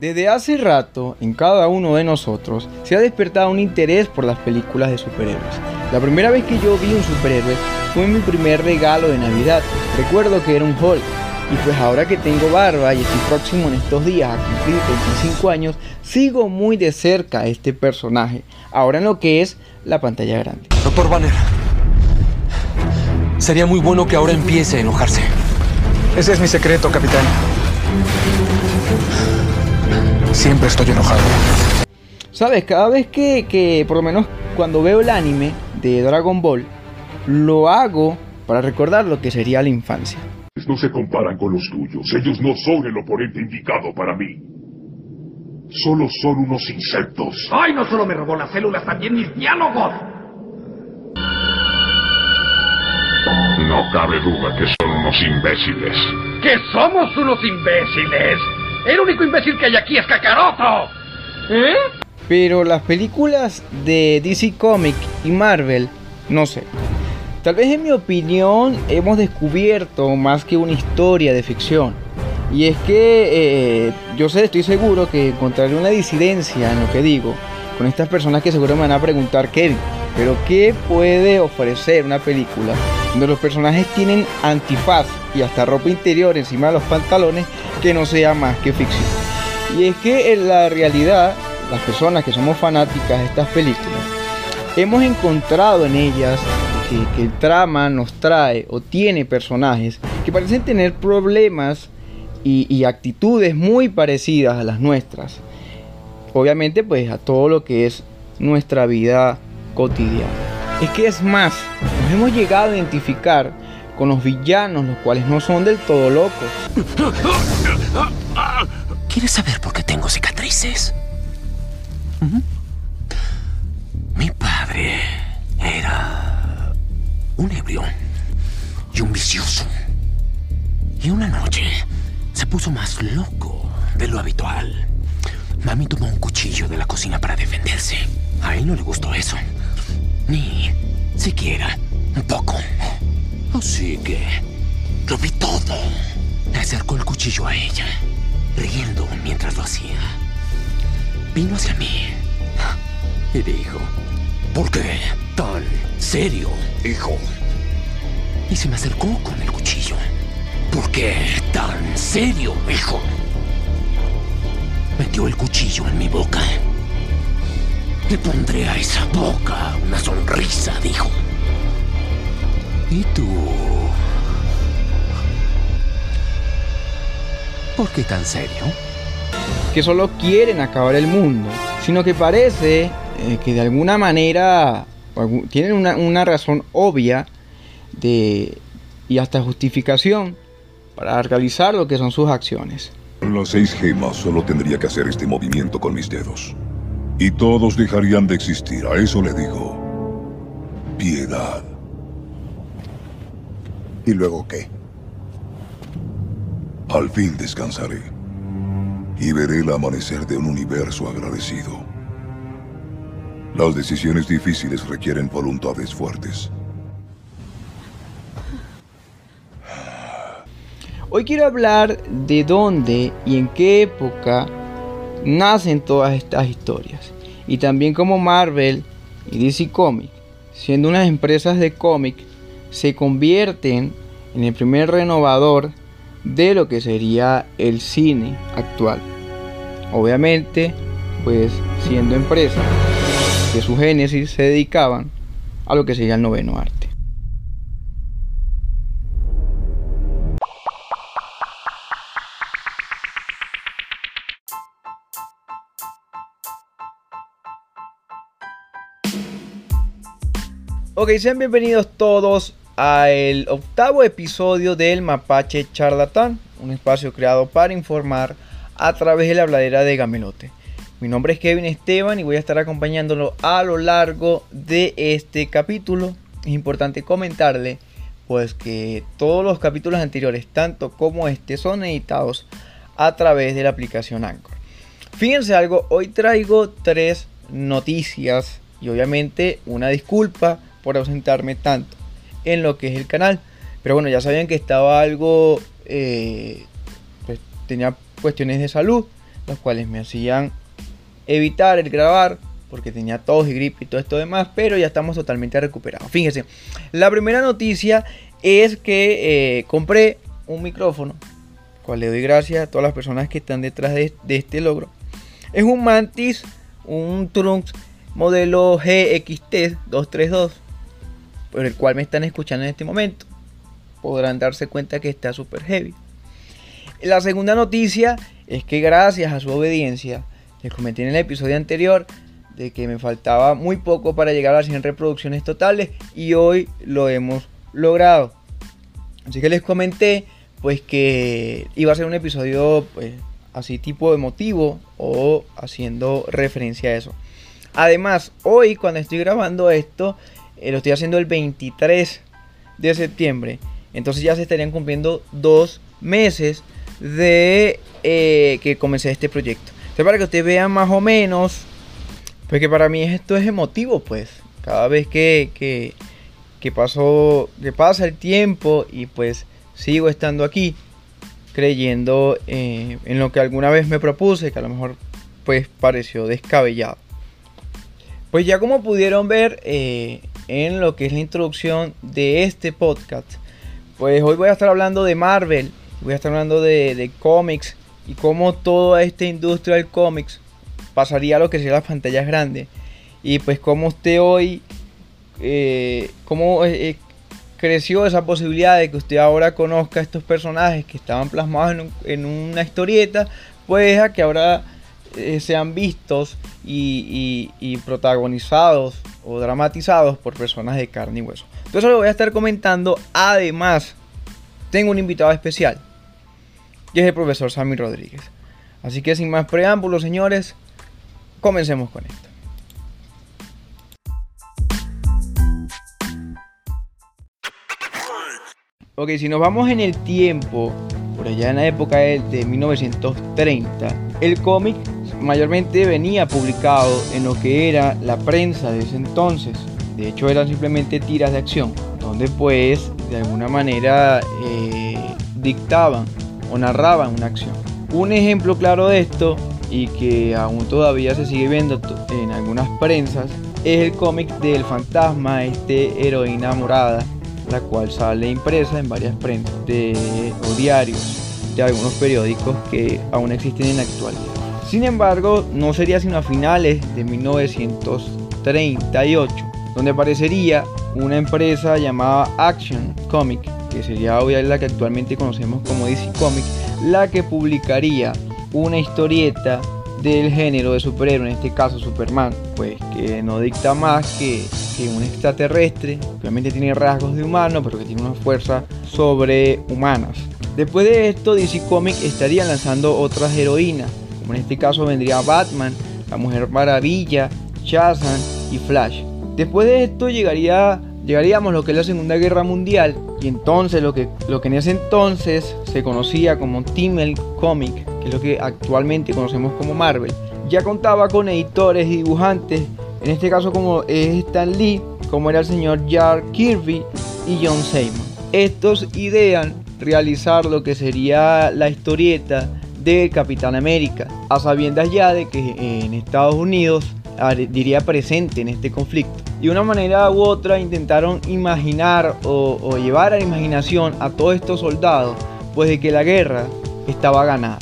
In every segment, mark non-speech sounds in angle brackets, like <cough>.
Desde hace rato, en cada uno de nosotros, se ha despertado un interés por las películas de superhéroes. La primera vez que yo vi un superhéroe fue mi primer regalo de Navidad. Recuerdo que era un Hulk. Y pues ahora que tengo barba y estoy próximo en estos días a cumplir 25 años, sigo muy de cerca a este personaje, ahora en lo que es la pantalla grande. Doctor Banner, sería muy bueno que ahora empiece a enojarse. Ese es mi secreto, capitán. Siempre estoy enojado. Sabes, cada vez que, que, por lo menos cuando veo el anime de Dragon Ball, lo hago para recordar lo que sería la infancia. No se comparan con los tuyos. Ellos no son el oponente indicado para mí. Solo son unos insectos. ¡Ay, no solo me robó las células, también mis diálogos! No cabe duda que son unos imbéciles. ¡Que somos unos imbéciles! El único imbécil que hay aquí es Kakaroto. ¿Eh? Pero las películas de DC Comics y Marvel, no sé. Tal vez en mi opinión hemos descubierto más que una historia de ficción. Y es que eh, yo sé, estoy seguro que encontraré una disidencia en lo que digo con estas personas que seguro me van a preguntar, Kevin, pero ¿qué puede ofrecer una película donde los personajes tienen antifaz y hasta ropa interior encima de los pantalones que no sea más que ficción? Y es que en la realidad, las personas que somos fanáticas de estas películas, hemos encontrado en ellas que, el trama nos trae o tiene personajes que parecen tener problemas y, actitudes muy parecidas a las nuestras. Obviamente pues a todo lo que es nuestra vida cotidiana. Es que es más, nos hemos llegado a identificar con los villanos, los cuales no son del todo locos. ¿Quieres saber por qué tengo cicatrices? ¿Uh -huh. Mi padre era un ebrio y un vicioso. Y una noche se puso más loco de lo habitual. Mami tomó un cuchillo de la cocina para defenderse. A él no le gustó eso. Ni siquiera un poco. Así que lo vi todo. Le acercó el cuchillo a ella, riendo mientras lo hacía. Vino hacia mí y dijo, ¿por qué tan serio, hijo? Y se me acercó con el cuchillo. ¿Por qué tan serio, hijo? Metió el cuchillo en mi boca. Le pondré a esa boca una sonrisa, dijo. ¿Y tú? ¿Por qué tan serio? Que solo quieren acabar el mundo, sino que parece eh, que de alguna manera tienen una, una razón obvia de, y hasta justificación para realizar lo que son sus acciones. Las seis gemas solo tendría que hacer este movimiento con mis dedos. Y todos dejarían de existir. A eso le digo. Piedad. ¿Y luego qué? Al fin descansaré. Y veré el amanecer de un universo agradecido. Las decisiones difíciles requieren voluntades fuertes. Hoy quiero hablar de dónde y en qué época nacen todas estas historias. Y también cómo Marvel y DC Comics, siendo unas empresas de cómic, se convierten en el primer renovador de lo que sería el cine actual. Obviamente, pues siendo empresas que su génesis se dedicaban a lo que sería el noveno arte. Ok, sean bienvenidos todos al octavo episodio del Mapache Charlatán, un espacio creado para informar a través de la habladera de Gamelote. Mi nombre es Kevin Esteban y voy a estar acompañándolo a lo largo de este capítulo. Es importante comentarle pues que todos los capítulos anteriores, tanto como este, son editados a través de la aplicación Anchor. Fíjense algo, hoy traigo tres noticias y obviamente una disculpa por ausentarme tanto en lo que es el canal. Pero bueno, ya sabían que estaba algo, eh, pues tenía cuestiones de salud. los cuales me hacían evitar el grabar porque tenía tos y gripe y todo esto demás, pero ya estamos totalmente recuperados. Fíjense, la primera noticia es que eh, compré un micrófono, cual le doy gracias a todas las personas que están detrás de, este logro. Es un Mantis, un Trunks modelo GXT 232, por el cual me están escuchando en este momento. Podrán darse cuenta que está súper heavy. La segunda noticia es que gracias a su obediencia, les comenté en el episodio anterior, de que me faltaba muy poco para llegar a las 100 reproducciones totales y hoy lo hemos logrado. Así que les comenté pues que iba a ser un episodio pues así tipo emotivo o haciendo referencia a eso. Además, hoy cuando estoy grabando esto, eh, lo estoy haciendo el 23 de septiembre. Entonces ya se estarían cumpliendo dos meses de eh, que comencé este proyecto. Para que ustedes vean más o menos porque para mí esto es emotivo, pues. Cada vez que, que, que, pasó, que pasa el tiempo y pues sigo estando aquí, creyendo eh, en lo que alguna vez me propuse, que a lo mejor pues pareció descabellado. Pues ya como pudieron ver en lo que es la introducción de este podcast, pues hoy voy a estar hablando de Marvel, voy a estar hablando de, de cómics y cómo toda esta industria del cómics pasaría a lo que sería las pantallas grandes. Y pues como usted hoy, eh, cómo eh, eh, creció esa posibilidad de que usted ahora conozca estos personajes que estaban plasmados en, una historieta, pues a que ahora sean vistos y, protagonizados o dramatizados por personas de carne y hueso. Entonces lo voy a estar comentando. Además, tengo un invitado especial, y es el profesor Sammy Rodríguez. Así que sin más preámbulos, señores, Comencemos con esto. Ok, si nos vamos en el tiempo, por allá en la época de 1930, el cómic mayormente venía publicado en lo que era la prensa de ese entonces. De hecho, eran simplemente tiras de acción, donde pues de alguna manera eh, dictaban o narraban una acción. Un ejemplo claro de esto y que aún todavía se sigue viendo en algunas prensas es el cómic del fantasma, este heroína morada, la cual sale impresa en varias prensas o diarios de algunos periódicos que aún existen en la actualidad. Sin embargo, no sería sino a finales de 1938 donde aparecería una empresa llamada Action Comic, que sería obviamente la que actualmente conocemos como DC Comic, la que publicaría una historieta del género de superhéroe, en este caso Superman, pues que no dicta más que, que un extraterrestre, obviamente tiene rasgos de humano, pero que tiene una fuerza sobrehumanas. Después de esto, DC Comics estaría lanzando otras heroínas, como en este caso vendría Batman, la Mujer Maravilla, Shazam y Flash. Después de esto llegaría, llegaríamos a lo que es la Segunda Guerra Mundial y entonces lo que, lo que en ese entonces se conocía como Timmel Comic que es lo que actualmente conocemos como Marvel, ya contaba con editores y dibujantes, en este caso como es Stan Lee, como era el señor Jack Kirby y John Simon. Estos idean realizar lo que sería la historieta de Capitán América, a sabiendas ya de que en Estados Unidos diría presente en este conflicto. De una manera u otra intentaron imaginar o, o llevar a la imaginación a todos estos soldados, pues de que la guerra estaba ganada.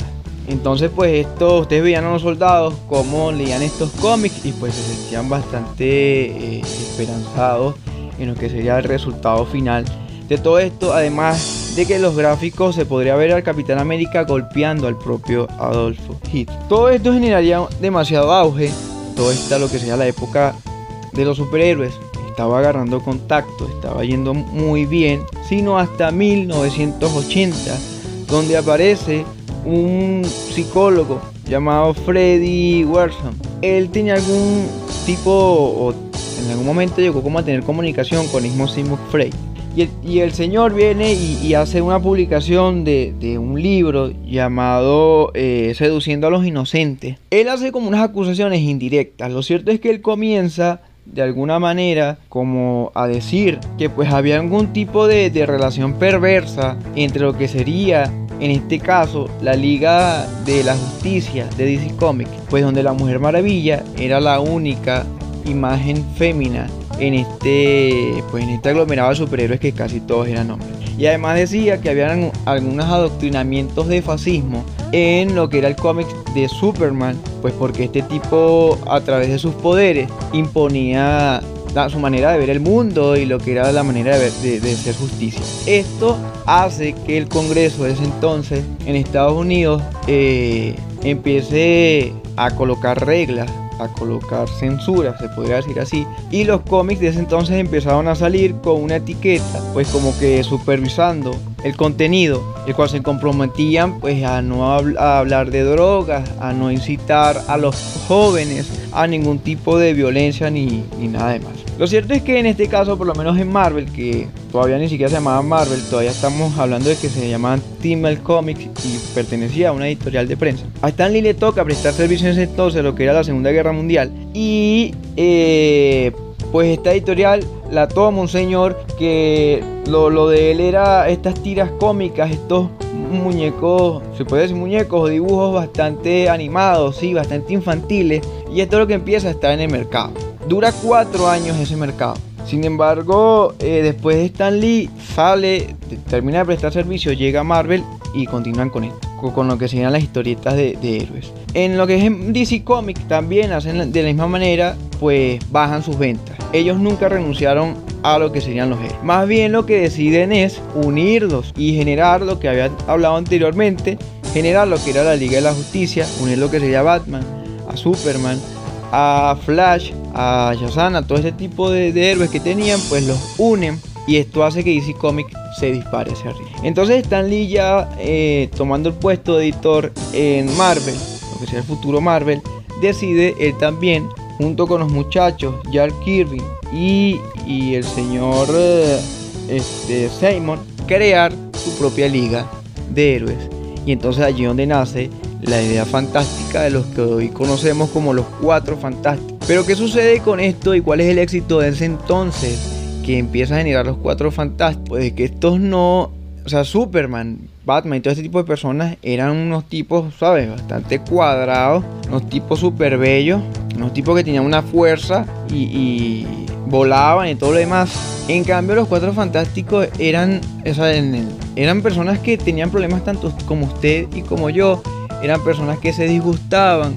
Entonces, pues esto, ustedes veían a los soldados cómo leían estos cómics y pues se sentían bastante eh, esperanzados en lo que sería el resultado final de todo esto. Además de que los gráficos se podría ver al Capitán América golpeando al propio Adolfo Hitler. Todo esto generaría demasiado auge. Todo esto lo que sería la época de los superhéroes. Estaba agarrando contacto, estaba yendo muy bien, sino hasta 1980, donde aparece un psicólogo llamado Freddy Werson. Él tenía algún tipo, o en algún momento llegó como a tener comunicación con Ismo Sigmund Freud. Y el, señor viene y, hace una publicación de, un libro llamado eh, Seduciendo a los Inocentes. Él hace como unas acusaciones indirectas. Lo cierto es que él comienza de alguna manera como a decir que pues había algún tipo de, relación perversa entre lo que sería en este caso la Liga de la Justicia de DC Comics, pues donde la Mujer Maravilla era la única imagen fémina en este, pues en este aglomerado de superhéroes que casi todos eran hombres. Y además decía que habían algunos adoctrinamientos de fascismo en lo que era el cómic de Superman, pues porque este tipo a través de sus poderes imponía su manera de ver el mundo y lo que era la manera de, de, hacer justicia. Esto hace que el Congreso de ese entonces en Estados Unidos eh, empiece a colocar reglas a colocar censura, se podría decir así. Y los cómics de ese entonces empezaron a salir con una etiqueta, pues como que supervisando el contenido, el cual se comprometían pues a no a hablar de drogas, a no incitar a los jóvenes a ningún tipo de violencia ni, ni nada de más. Lo cierto es que en este caso, por lo menos en Marvel, que todavía ni siquiera se llamaba Marvel, todavía estamos hablando de que se llamaban Timmel Comics y pertenecía a una editorial de prensa. A Stan Lee le toca prestar servicio en ese entonces, lo que era la Segunda Guerra Mundial. Y eh, pues esta editorial la toma un señor que lo, de él era estas tiras cómicas, estos muñecos, se puede decir muñecos o dibujos bastante animados, sí, bastante infantiles. Y esto es lo que empieza a estar en el mercado. Dura cuatro años ese mercado. Sin embargo, eh, después de Stan Lee sale, termina de prestar servicio, llega a Marvel y continúan con esto, con lo que serían las historietas de, héroes. En lo que es DC Comics también hacen de la misma manera, pues bajan sus ventas. Ellos nunca renunciaron a lo que serían los héroes. Más bien lo que deciden es unirlos y generar lo que había hablado anteriormente, generar lo que era la Liga de la Justicia, unir lo que sería Batman, a Superman, a Flash, a Shazam, a todo este tipo de, héroes que tenían, pues los unen y esto hace que DC Comics se dispare hacia arriba. Entonces Stan Lee ya eh, tomando el puesto de editor en Marvel, lo que sea el futuro Marvel, decide él también, junto con los muchachos Jack Kirby y, el señor eh, este, Simon, crear su propia liga de héroes. Y entonces allí donde nace la idea fantástica de los que hoy conocemos como los cuatro fantásticos. Pero ¿qué sucede con esto y cuál es el éxito de ese entonces que empieza a generar los cuatro fantásticos? Pues que estos no, o sea, Superman, Batman y todo este tipo de personas eran unos tipos, ¿sabes? Bastante cuadrados, unos tipos súper bellos, unos tipos que tenían una fuerza y, volaban y todo lo demás. En cambio, los cuatro fantásticos eran, eran personas que tenían problemas tanto como usted y como yo eran personas que se disgustaban,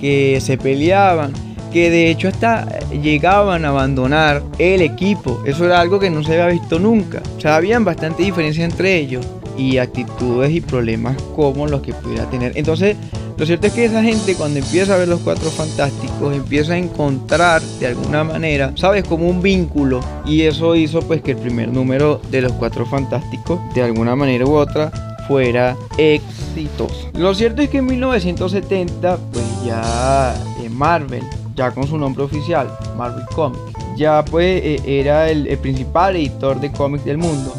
que se peleaban, que de hecho hasta llegaban a abandonar el equipo. Eso era algo que no se había visto nunca. O sea, habían bastante diferencia entre ellos y actitudes y problemas como los que pudiera tener. Entonces, lo cierto es que esa gente cuando empieza a ver los cuatro fantásticos empieza a encontrar de alguna manera, sabes, como un vínculo y eso hizo pues que el primer número de los cuatro fantásticos de alguna manera u otra fuera exitoso. Lo cierto es que en 1970, pues ya en Marvel, ya con su nombre oficial, Marvel Comics, ya pues e, era el, principal editor de cómics del mundo.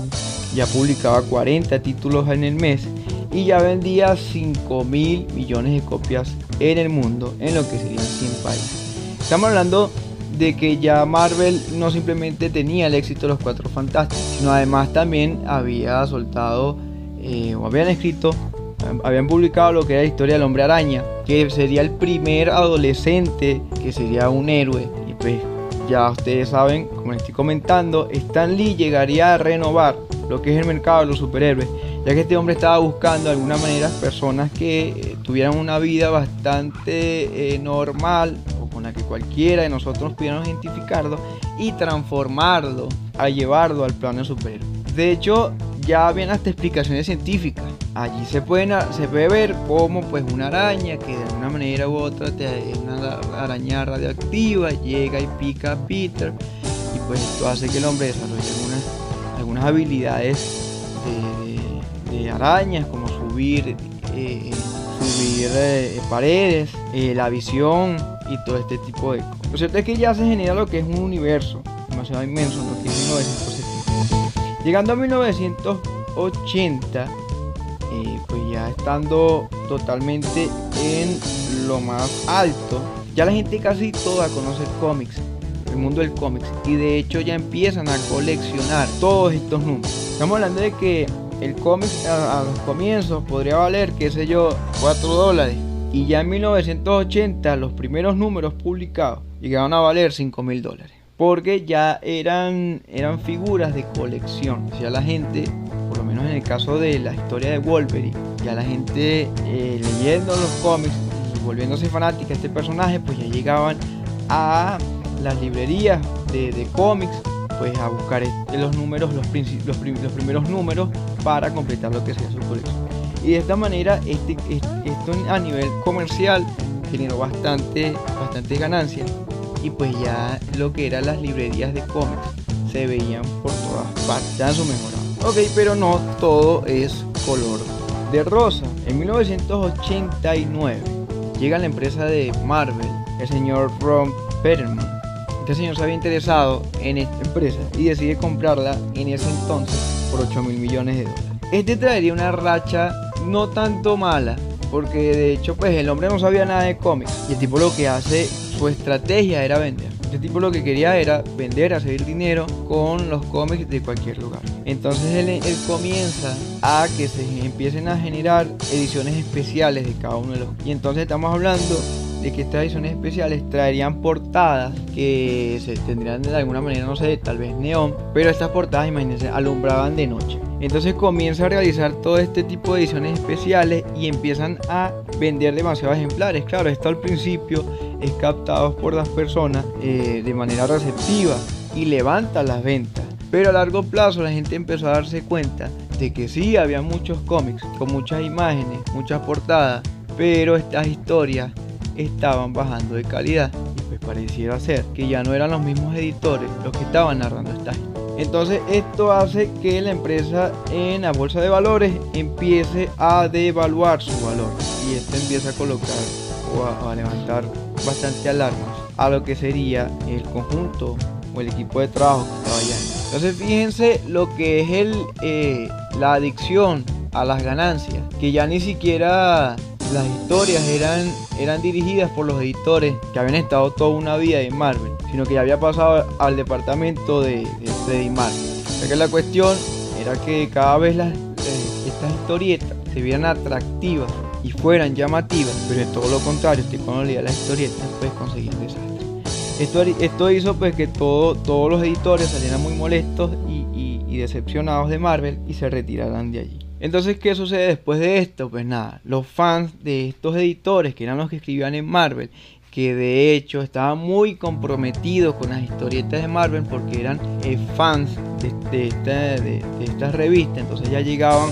Ya publicaba 40 títulos en el mes y ya vendía 5 mil millones de copias en el mundo, en lo que serían 100 países. Estamos hablando de que ya Marvel no simplemente tenía el éxito de los Cuatro Fantásticos, sino además también había soltado eh, habían escrito, habían publicado lo que era la historia del hombre araña, que sería el primer adolescente que sería un héroe. Y pues ya ustedes saben, como les estoy comentando, Stan Lee llegaría a renovar lo que es el mercado de los superhéroes, ya que este hombre estaba buscando de alguna manera personas que eh, tuvieran una vida bastante eh, normal o con la que cualquiera de nosotros pudiéramos identificarlo y transformarlo a llevarlo al plano superhéroe. De hecho, ya habían hasta explicaciones científicas. Allí se, pueden, se puede ver cómo pues una araña que de una manera u otra te, una araña radioactiva llega y pica a Peter y pues esto hace que el hombre desarrolle algunas, habilidades de, arañas como subir, eh, subir eh, paredes, eh, la visión y todo este tipo de cosas. Lo cierto es que ya se genera lo que es un universo demasiado inmenso, lo que es 1970. Llegando a 1980, eh, pues ya estando totalmente en lo más alto, ya la gente casi toda conoce el cómics, el mundo del cómics, y de hecho ya empiezan a coleccionar todos estos números. Estamos hablando de que el cómic a, a los comienzos podría valer, qué sé yo, 4 dólares. Y ya en 1980 los primeros números publicados llegaron a valer 5 mil dólares. Porque ya eran, eran figuras de colección. O sea, la gente, por lo menos en el caso de la historia de Wolverine, ya la gente eh, leyendo los cómics y volviéndose fanática de este personaje, pues ya llegaban a las librerías de, de cómics pues a buscar los números, los, primeros números para completar lo que sea su colección. Y de esta manera, este, es- esto a nivel comercial generó bastante, bastante ganancia. Y pues ya lo que eran las librerías de cómics se veían por todas partes, ya su mejorado. Ok, pero no todo es color de rosa. En 1989 llega la empresa de Marvel, el señor Ron Perlman. Este señor se había interesado en esta empresa y decide comprarla en ese entonces por 8 mil millones de dólares. Este traería una racha no tanto mala, porque de hecho pues el hombre no sabía nada de cómics y el tipo lo que hace, su estrategia era vender. Este tipo lo que quería era vender, hacer dinero con los cómics de cualquier lugar. Entonces él, comienza a que se empiecen a generar ediciones especiales de cada uno de los... Y entonces estamos hablando de que estas ediciones especiales traerían portadas que se tendrían de alguna manera, no sé, tal vez neón, pero estas portadas, imagínense, alumbraban de noche. Entonces comienza a realizar todo este tipo de ediciones especiales y empiezan a vender demasiados ejemplares. Claro, esto al principio es captado por las personas eh, de manera receptiva y levanta las ventas. Pero a largo plazo la gente empezó a darse cuenta de que sí había muchos cómics con muchas imágenes, muchas portadas, pero estas historias estaban bajando de calidad y pues pareciera ser que ya no eran los mismos editores los que estaban narrando historias. Entonces esto hace que la empresa en la bolsa de valores empiece a devaluar su valor y esto empieza a colocar o a, a levantar bastante alarmas a lo que sería el conjunto o el equipo de trabajo que estaba allá. Entonces fíjense lo que es el, eh, la adicción a las ganancias, que ya ni siquiera las historias eran, eran dirigidas por los editores que habían estado toda una vida en Marvel, sino que ya había pasado al departamento de, de, Marvel. O que la cuestión era que cada vez eh, estas historietas se vieran atractivas y fueran llamativas, pero es todo lo contrario, usted cuando leía las historietas pues conseguía desastre. Esto, esto hizo pues que todo, todos los editores salieran muy molestos y decepcionados de Marvel y se retiraran de allí. Entonces, ¿qué sucede después de esto? Pues nada, los fans de estos editores, que eran los que escribían en Marvel, que de hecho estaban muy comprometidos con las historietas de Marvel porque eran eh, fans de, esta, de, estas entonces ya llegaban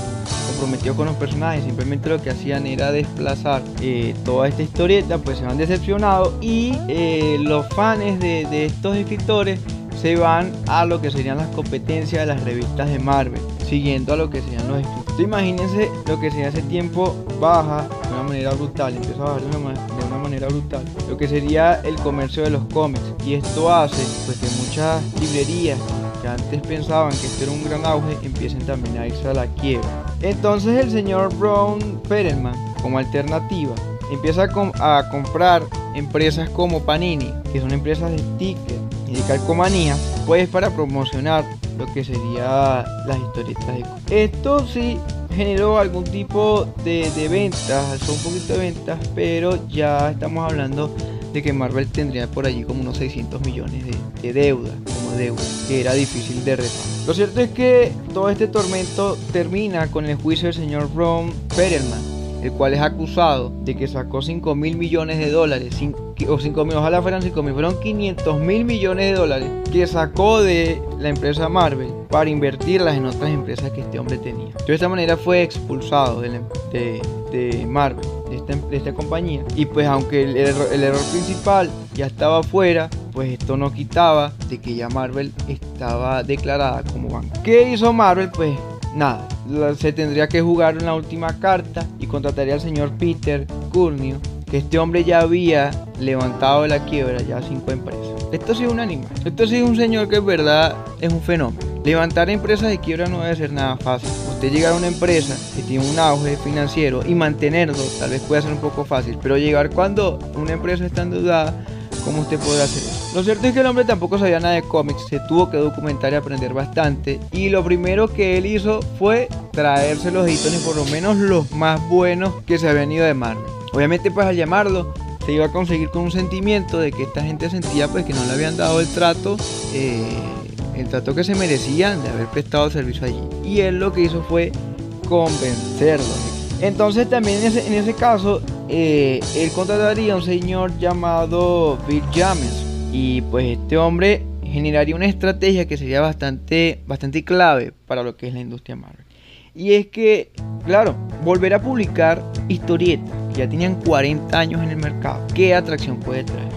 comprometidos con los personajes, simplemente lo que hacían era desplazar eh, toda esta historieta, pues se van decepcionados y eh, los fans de, de estos escritores se van a lo que serían las competencias de las revistas de Marvel, siguiendo a lo que serían los. Entonces, imagínense lo que sería ese tiempo baja de una manera brutal, empieza a bajar de una, de una, manera brutal, lo que sería el comercio de los cómics. Y esto hace pues que muchas librerías que antes pensaban que esto era un gran auge empiecen también a irse a la quiebra. Entonces el señor Brown Perelman, como alternativa, empieza a comprar empresas como Panini, que son empresas de stickers y de calcomanía, pues para promocionar lo que sería las historietas de Esto sí generó algún tipo de, de ventas, alzó un poquito de ventas, pero ya estamos hablando de que Marvel tendría por allí como unos 600 millones de, de deuda, como deuda, que era difícil de reparar. Lo cierto es que todo este tormento termina con el juicio del señor Ron Perelman, el cual es acusado de que sacó 5 mil millones de dólares, o 5 mil, ojalá fueran 5 mil, fueron 500 mil millones de dólares que sacó de la empresa Marvel para invertirlas en otras empresas que este hombre tenía. De esta manera fue expulsado de, la, de, de Marvel, de esta, de esta, compañía. Y pues aunque el error, el error principal ya estaba fuera, pues esto no quitaba de que ya Marvel estaba declarada como banco. ¿Qué hizo Marvel? Pues nada, se tendría que jugar una última carta y contrataría al señor Peter Curnio, que este hombre ya había levantado la quiebra ya cinco empresas. Esto sí es un animal, esto sí es un señor que es verdad es un fenómeno. Levantar empresas de quiebra no debe ser nada fácil. Usted llegar a una empresa que tiene un auge financiero y mantenerlo tal vez pueda ser un poco fácil, pero llegar cuando una empresa está endeudada cómo usted puede hacer eso. Lo cierto es que el hombre tampoco sabía nada de cómics, se tuvo que documentar y aprender bastante. Y lo primero que él hizo fue traerse los editores, por lo menos los más buenos que se habían ido de Marvel. Obviamente, pues al llamarlo, se iba a conseguir con un sentimiento de que esta gente sentía pues que no le habían dado el trato, eh, el trato que se merecían de haber prestado servicio allí. Y él lo que hizo fue convencerlos. Entonces también en ese, caso, eh, él contrataría a un señor llamado Bill James. Y pues este hombre generaría una estrategia que sería bastante, bastante clave para lo que es la industria Marvel. Y es que, claro, volver a publicar historietas que ya tenían 40 años en el mercado, ¿qué atracción puede traer?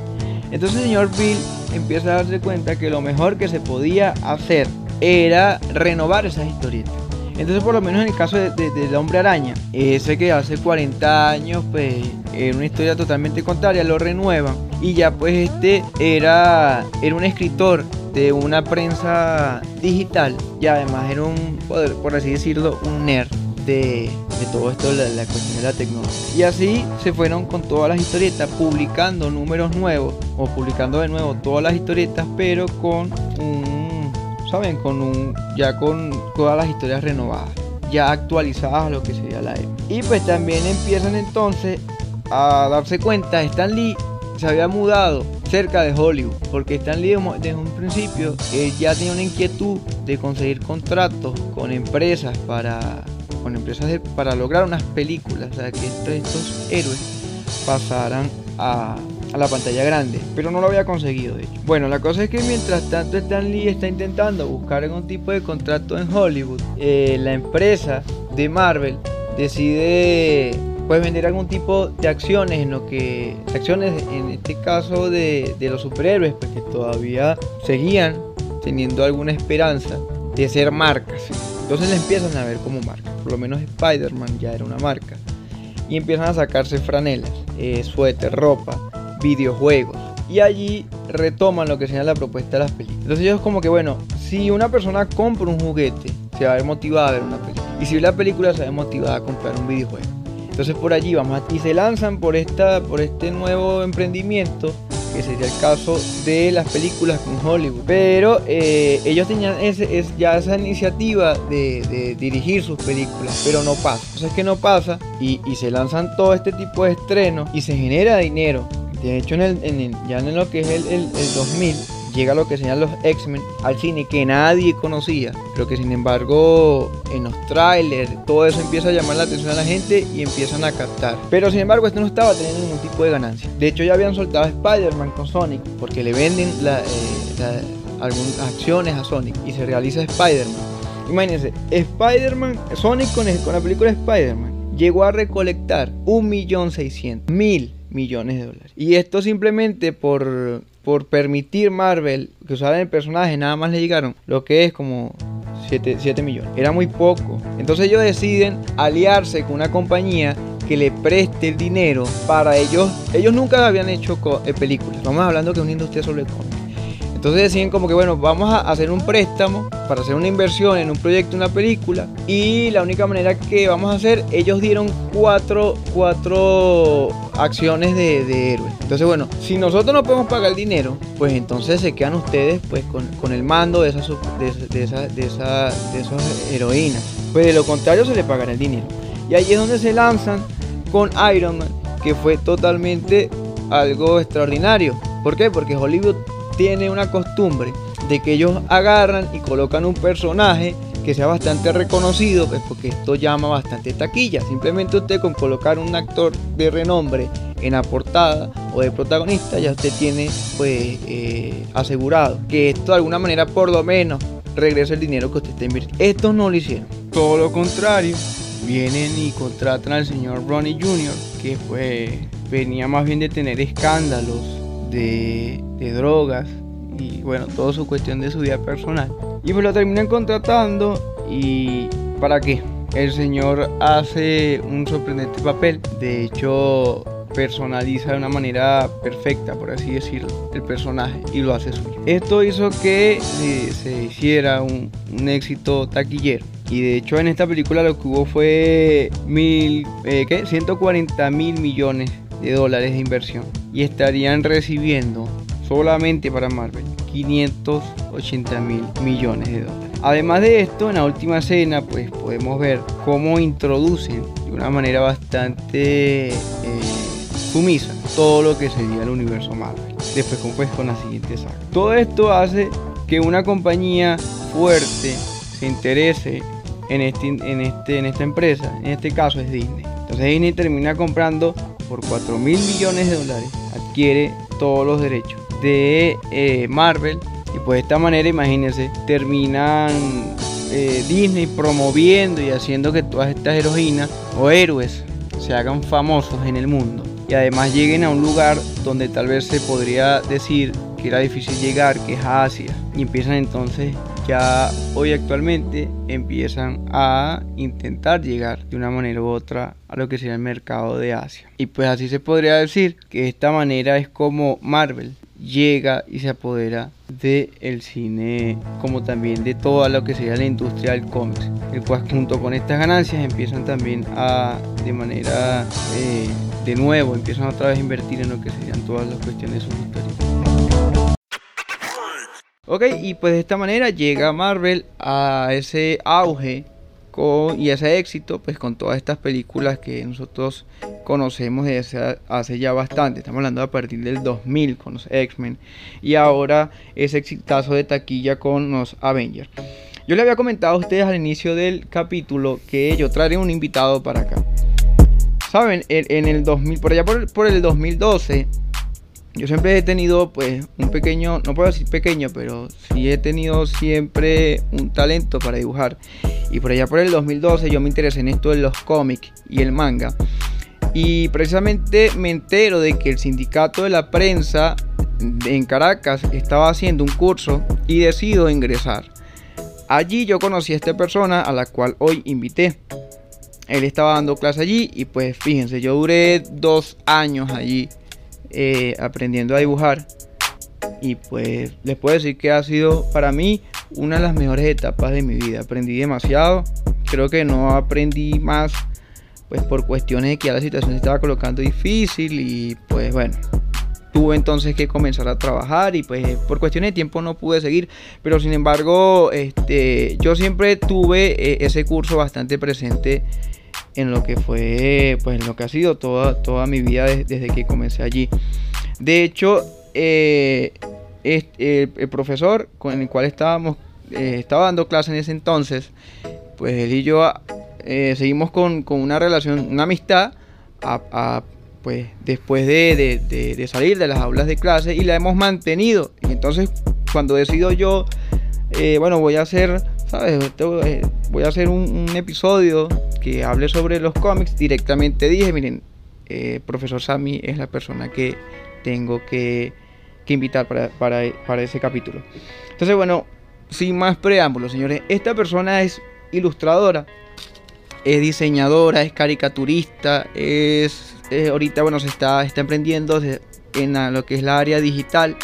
Entonces el señor Bill empieza a darse cuenta que lo mejor que se podía hacer era renovar esas historietas. Entonces, por lo menos en el caso de, del hombre araña, ese que hace 40 años, pues era una historia totalmente contraria, lo renuevan. Y ya pues este era, era un escritor de una prensa digital y además era un, por así decirlo, un nerd de, todo esto, la, la, cuestión de la tecnología. Y así se fueron con todas las historietas, publicando números nuevos o publicando de nuevo todas las historietas, pero con un, ¿saben? Con un, ya con todas las historias renovadas, ya actualizadas a lo que sería la época. Y pues también empiezan entonces a darse cuenta, Stan Lee se había mudado cerca de Hollywood, porque Stan Lee desde un principio ya tenía una inquietud de conseguir contratos con empresas para, con empresas para lograr unas películas, o sea, que estos, héroes pasaran a, a, la pantalla grande, pero no lo había conseguido de hecho. Bueno, la cosa es que mientras tanto Stan Lee está intentando buscar algún tipo de contrato en Hollywood, eh, la empresa de Marvel decide puedes vender algún tipo de acciones en lo que acciones en este caso de, de los superhéroes porque todavía seguían teniendo alguna esperanza de ser marcas entonces le empiezan a ver como marca. Por lo menos Spider-Man ya era una marca. Y empiezan a sacarse franelas eh, suéter ropa videojuegos. Y allí retoman lo que sería la propuesta de las películas. Entonces ellos como que bueno si una persona compra un juguete se va a ver motivada a ver una película. Y si ve la película se va a ver motivada a comprar un videojuego entonces por allí vamos y se lanzan por esta por este nuevo emprendimiento que sería el caso de las películas con Hollywood. Pero eh, ellos tenían ese, es, ya esa iniciativa de, dirigir sus películas, pero no pasa. Entonces es que no pasa y, se lanzan todo este tipo de estrenos y se genera dinero. De hecho, en el, en ya en lo que es el, el, el 2000 llega lo que señalan los X-Men al cine que nadie conocía, pero que sin embargo en los trailers todo eso empieza a llamar la atención a la gente y empiezan a captar. Pero sin embargo esto no estaba teniendo ningún tipo de ganancia. De hecho ya habían soltado a Spider-Man con Sonic porque le venden la, eh, algunas acciones a Sonic y se realiza Spider-Man. Imagínense, Spider-Man, Sonic con, con la película Spider-Man llegó a recolectar 1.600.000 millones de dólares. Y esto simplemente por por permitir Marvel que usaran el personaje, nada más le llegaron lo que es como 7, 7 millones. Era muy poco. Entonces ellos deciden aliarse con una compañía que le preste el dinero para ellos. Ellos nunca habían hecho películas. Estamos hablando que es una industria sobre cómics. Entonces deciden como que bueno, vamos a hacer un préstamo para hacer una inversión en un proyecto, una película. Y la única manera que vamos a hacer, ellos dieron cuatro, cuatro acciones de, de héroes. Entonces bueno, si nosotros no podemos pagar el dinero, pues entonces se quedan ustedes pues con, con el mando de esas, de, de, de, esa, de esas heroínas. Pues de lo contrario se le pagará el dinero. Y ahí es donde se lanzan con Iron Man, que fue totalmente algo extraordinario. ¿Por qué? Porque Hollywood tiene una costumbre de que ellos agarran y colocan un personaje que sea bastante reconocido, pues porque esto llama bastante taquilla. Simplemente usted con colocar un actor de renombre en la portada o de protagonista, ya usted tiene pues eh, asegurado que esto de alguna manera por lo menos regresa el dinero que usted está invirtiendo. Estos no lo hicieron. Todo lo contrario, vienen y contratan al señor Ronnie Jr., que pues venía más bien de tener escándalos de, de, drogas y bueno, todo su cuestión de su vida personal. Y pues lo terminan contratando y ¿para qué? El señor hace un sorprendente papel, de hecho personaliza de una manera perfecta, por así decirlo, el personaje y lo hace suyo. Esto hizo que se, se hiciera un, un, éxito taquillero. Y de hecho en esta película lo que hubo fue mil, eh, ¿qué? 140 mil millones de dólares de inversión y estarían recibiendo solamente para Marvel 580 mil millones de dólares. Además de esto, en la última escena pues podemos ver cómo introducen de una manera bastante eh, sumisa todo lo que sería el universo Marvel. Después con, pues, con la siguiente saga. Todo esto hace que una compañía fuerte se interese en, este, en, este, en esta empresa, en este caso es Disney. Entonces Disney termina comprando por 4 mil millones de dólares, adquiere todos los derechos de eh, Marvel. Y pues de esta manera, imagínense, terminan eh, Disney promoviendo y haciendo que todas estas heroínas o héroes se hagan famosos en el mundo. Y además lleguen a un lugar donde tal vez se podría decir que era difícil llegar, que es Asia, y empiezan entonces ya hoy actualmente empiezan a intentar llegar de una manera u otra a lo que sería el mercado de Asia. Y pues así se podría decir que de esta manera es como Marvel llega y se apodera del el cine como también de toda lo que sería la industria del cómics el cual junto con estas ganancias empiezan también a de manera eh, de nuevo empiezan otra vez a invertir en lo que serían todas las cuestiones subsidiarias Ok, y pues de esta manera llega Marvel a ese auge con, y ese éxito, pues con todas estas películas que nosotros conocemos desde hace ya bastante. Estamos hablando a partir del 2000 con los X-Men y ahora ese exitazo de taquilla con los Avengers. Yo le había comentado a ustedes al inicio del capítulo que yo traeré un invitado para acá. Saben, en, el 2000, por allá por, por el 2012 yo siempre he tenido pues un pequeño, no puedo decir pequeño, pero sí he tenido siempre un talento para dibujar. Y por allá por el 2012 yo me interesé en esto de los cómics y el manga. Y precisamente me entero de que el sindicato de la prensa en Caracas estaba haciendo un curso y decido ingresar. Allí yo conocí a esta persona a la cual hoy invité. Él estaba dando clase allí y pues fíjense, yo duré dos años allí eh, aprendiendo a dibujar. Y pues les puedo decir que ha sido para mí una de las mejores etapas de mi vida. Aprendí demasiado. Creo que no aprendí más pues por cuestiones de que ya la situación se estaba colocando difícil y pues bueno, tuve entonces que comenzar a trabajar y pues por cuestiones de tiempo no pude seguir, pero sin embargo, este yo siempre tuve eh, ese curso bastante presente en lo que fue, pues en lo que ha sido toda, toda mi vida desde, que comencé allí. De hecho, eh, el, profesor con el cual estábamos, eh, estaba dando clase en ese entonces, pues él y yo eh, seguimos con, una relación, una amistad, pues después de, salir de las aulas de clase y la hemos mantenido. Y entonces cuando decido yo, bueno, voy a hacer, ¿sabes? Voy a hacer un episodio que hable sobre los cómics, directamente dije, miren, eh, profesor Sammy es la persona que tengo que, invitar para, ese capítulo. Entonces, bueno, sin más preámbulos, señores, esta persona es ilustradora, es diseñadora, es caricaturista, es, ahorita, bueno, se está, está emprendiendo en lo que es la área digital.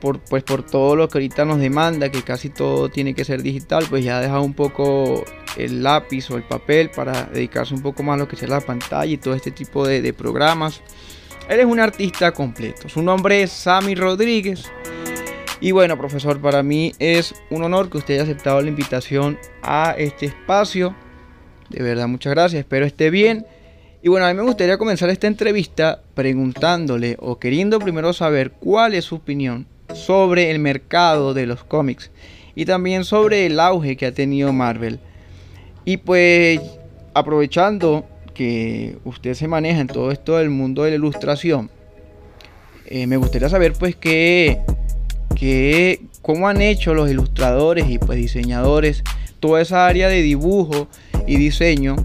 Por, pues por todo lo que ahorita nos demanda, que casi todo tiene que ser digital, pues ya ha dejado un poco el lápiz o el papel para dedicarse un poco más a lo que sea la pantalla y todo este tipo de, programas. Él es un artista completo. Su nombre es Sammy Rodríguez. Y bueno, profesor, para mí es un honor que usted haya aceptado la invitación a este espacio. De verdad, muchas gracias. Espero esté bien. Y bueno, a mí me gustaría comenzar esta entrevista preguntándole o queriendo primero saber cuál es su opinión sobre el mercado de los cómics y también sobre el auge que ha tenido Marvel. Y pues aprovechando que usted se maneja en todo esto del mundo de la ilustración, eh, me gustaría saber pues qué, qué, cómo han hecho los ilustradores y pues diseñadores toda esa área de dibujo y diseño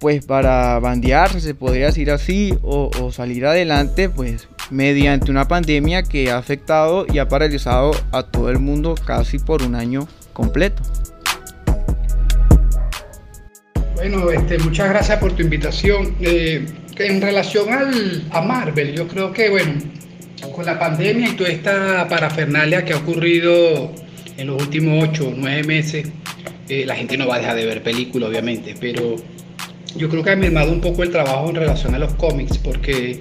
pues para bandearse, se podría decir así, o, o, salir adelante, pues mediante una pandemia que ha afectado y ha paralizado a todo el mundo casi por un año completo. Bueno, este, muchas gracias por tu invitación. Eh, en relación al, a Marvel, yo creo que, bueno, con la pandemia y toda esta parafernalia que ha ocurrido en los últimos ocho o nueve meses, eh, la gente no va a dejar de ver películas, obviamente, pero yo creo que ha mermado un poco el trabajo en relación a los cómics, porque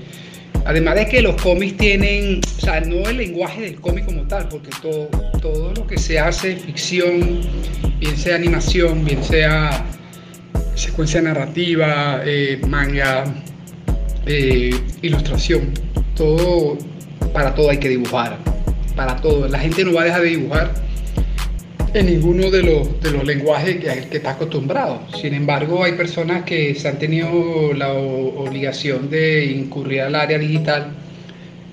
Además de que los cómics tienen, o sea, no el lenguaje del cómic como tal, porque todo, todo lo que se hace, ficción, bien sea animación, bien sea secuencia narrativa, eh, manga, eh, ilustración, todo, para todo hay que dibujar, para todo. La gente no va a dejar de dibujar en ninguno de los, de los lenguajes que, que, está acostumbrado. Sin embargo, hay personas que se han tenido la obligación de incurrir al área digital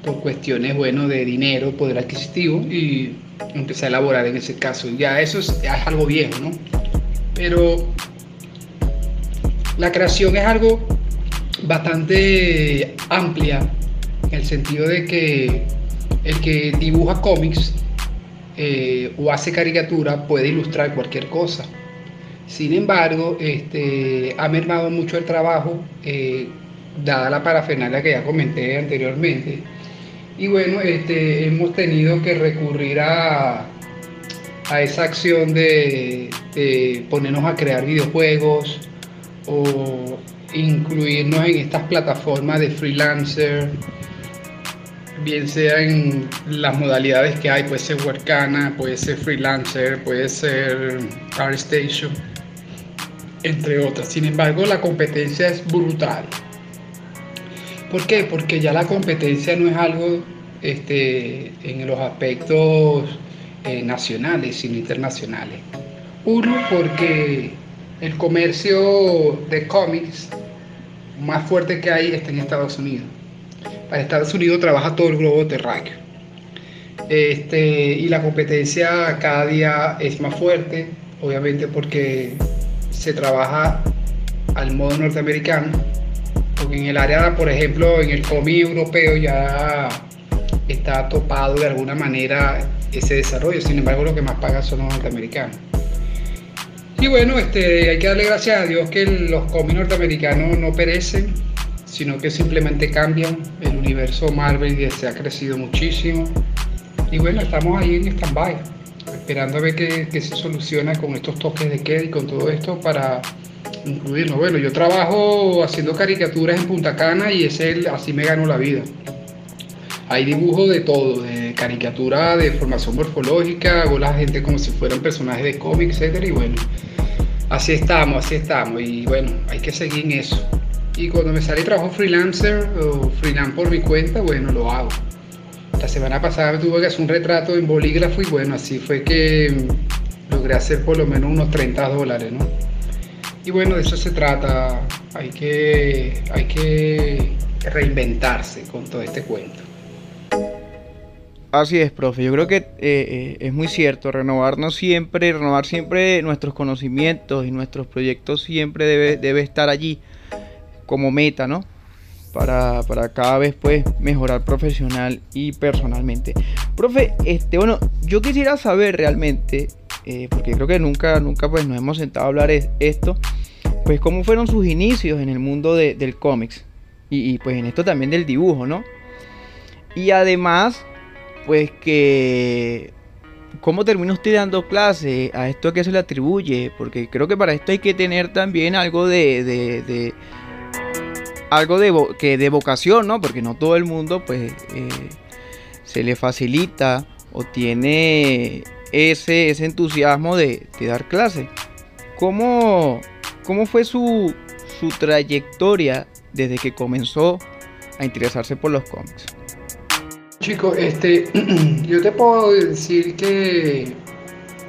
por cuestiones, bueno, de dinero, poder adquisitivo y empezar a elaborar en ese caso. Ya eso es, es algo viejo, ¿no? Pero la creación es algo bastante amplia en el sentido de que el que dibuja cómics eh, o hace caricatura puede ilustrar cualquier cosa. Sin embargo, este, ha mermado mucho el trabajo, eh, dada la parafernalia que ya comenté anteriormente. Y bueno, este, hemos tenido que recurrir a, a esa acción de, de, ponernos a crear videojuegos o incluirnos en estas plataformas de freelancer bien sea en las modalidades que hay, puede ser Workana, puede ser Freelancer, puede ser ArtStation, entre otras. Sin embargo, la competencia es brutal. ¿Por qué? Porque ya la competencia no es algo este, en los aspectos eh, nacionales, sino internacionales. Uno, porque el comercio de cómics más fuerte que hay está en Estados Unidos para Estados Unidos trabaja todo el globo terráqueo. Este, y la competencia cada día es más fuerte, obviamente porque se trabaja al modo norteamericano, porque en el área, por ejemplo, en el cómic europeo ya está topado de alguna manera ese desarrollo, sin embargo lo que más paga son los norteamericanos. Y bueno, este, hay que darle gracias a Dios que los cómics norteamericanos no perecen, sino que simplemente cambian. El universo Marvel se ha crecido muchísimo. Y bueno, estamos ahí en stand-by, esperando a ver qué, se soluciona con estos toques de queda y con todo esto para incluirlo. Bueno, yo trabajo haciendo caricaturas en Punta Cana y es el, así me gano la vida. Hay dibujos de todo, de caricatura, de formación morfológica, hago la gente como si fueran personajes de cómic, etcétera, y bueno, así estamos, así estamos, y bueno, hay que seguir en eso. Y cuando me sale trabajo freelancer o freelance por mi cuenta, bueno, lo hago. La semana pasada me tuve que hacer un retrato en bolígrafo y bueno, así fue que logré hacer por lo menos unos 30 dólares, ¿no? Y bueno, de eso se trata. Hay que, hay que reinventarse con todo este cuento. Así es, profe. Yo creo que eh, eh, es muy cierto. Renovarnos siempre, renovar siempre nuestros conocimientos y nuestros proyectos siempre debe, debe estar allí como meta, ¿no? Para, cada vez pues mejorar profesional y personalmente. Profe, este, bueno, yo quisiera saber realmente, eh, porque creo que nunca, nunca pues nos hemos sentado a hablar de esto, pues cómo fueron sus inicios en el mundo del cómics y, pues en esto también del dibujo, ¿no? Y además, pues que ¿Cómo termina usted dando clase? ¿A esto a qué se le atribuye? Porque creo que para esto hay que tener también algo de, algo de, que de vocación, ¿no? Porque no todo el mundo pues eh, se le facilita o tiene ese, ese entusiasmo de, dar clase. ¿Cómo, ¿Cómo, fue su, su trayectoria desde que comenzó a interesarse por los cómics? Chicos, este, <clears throat> yo te puedo decir que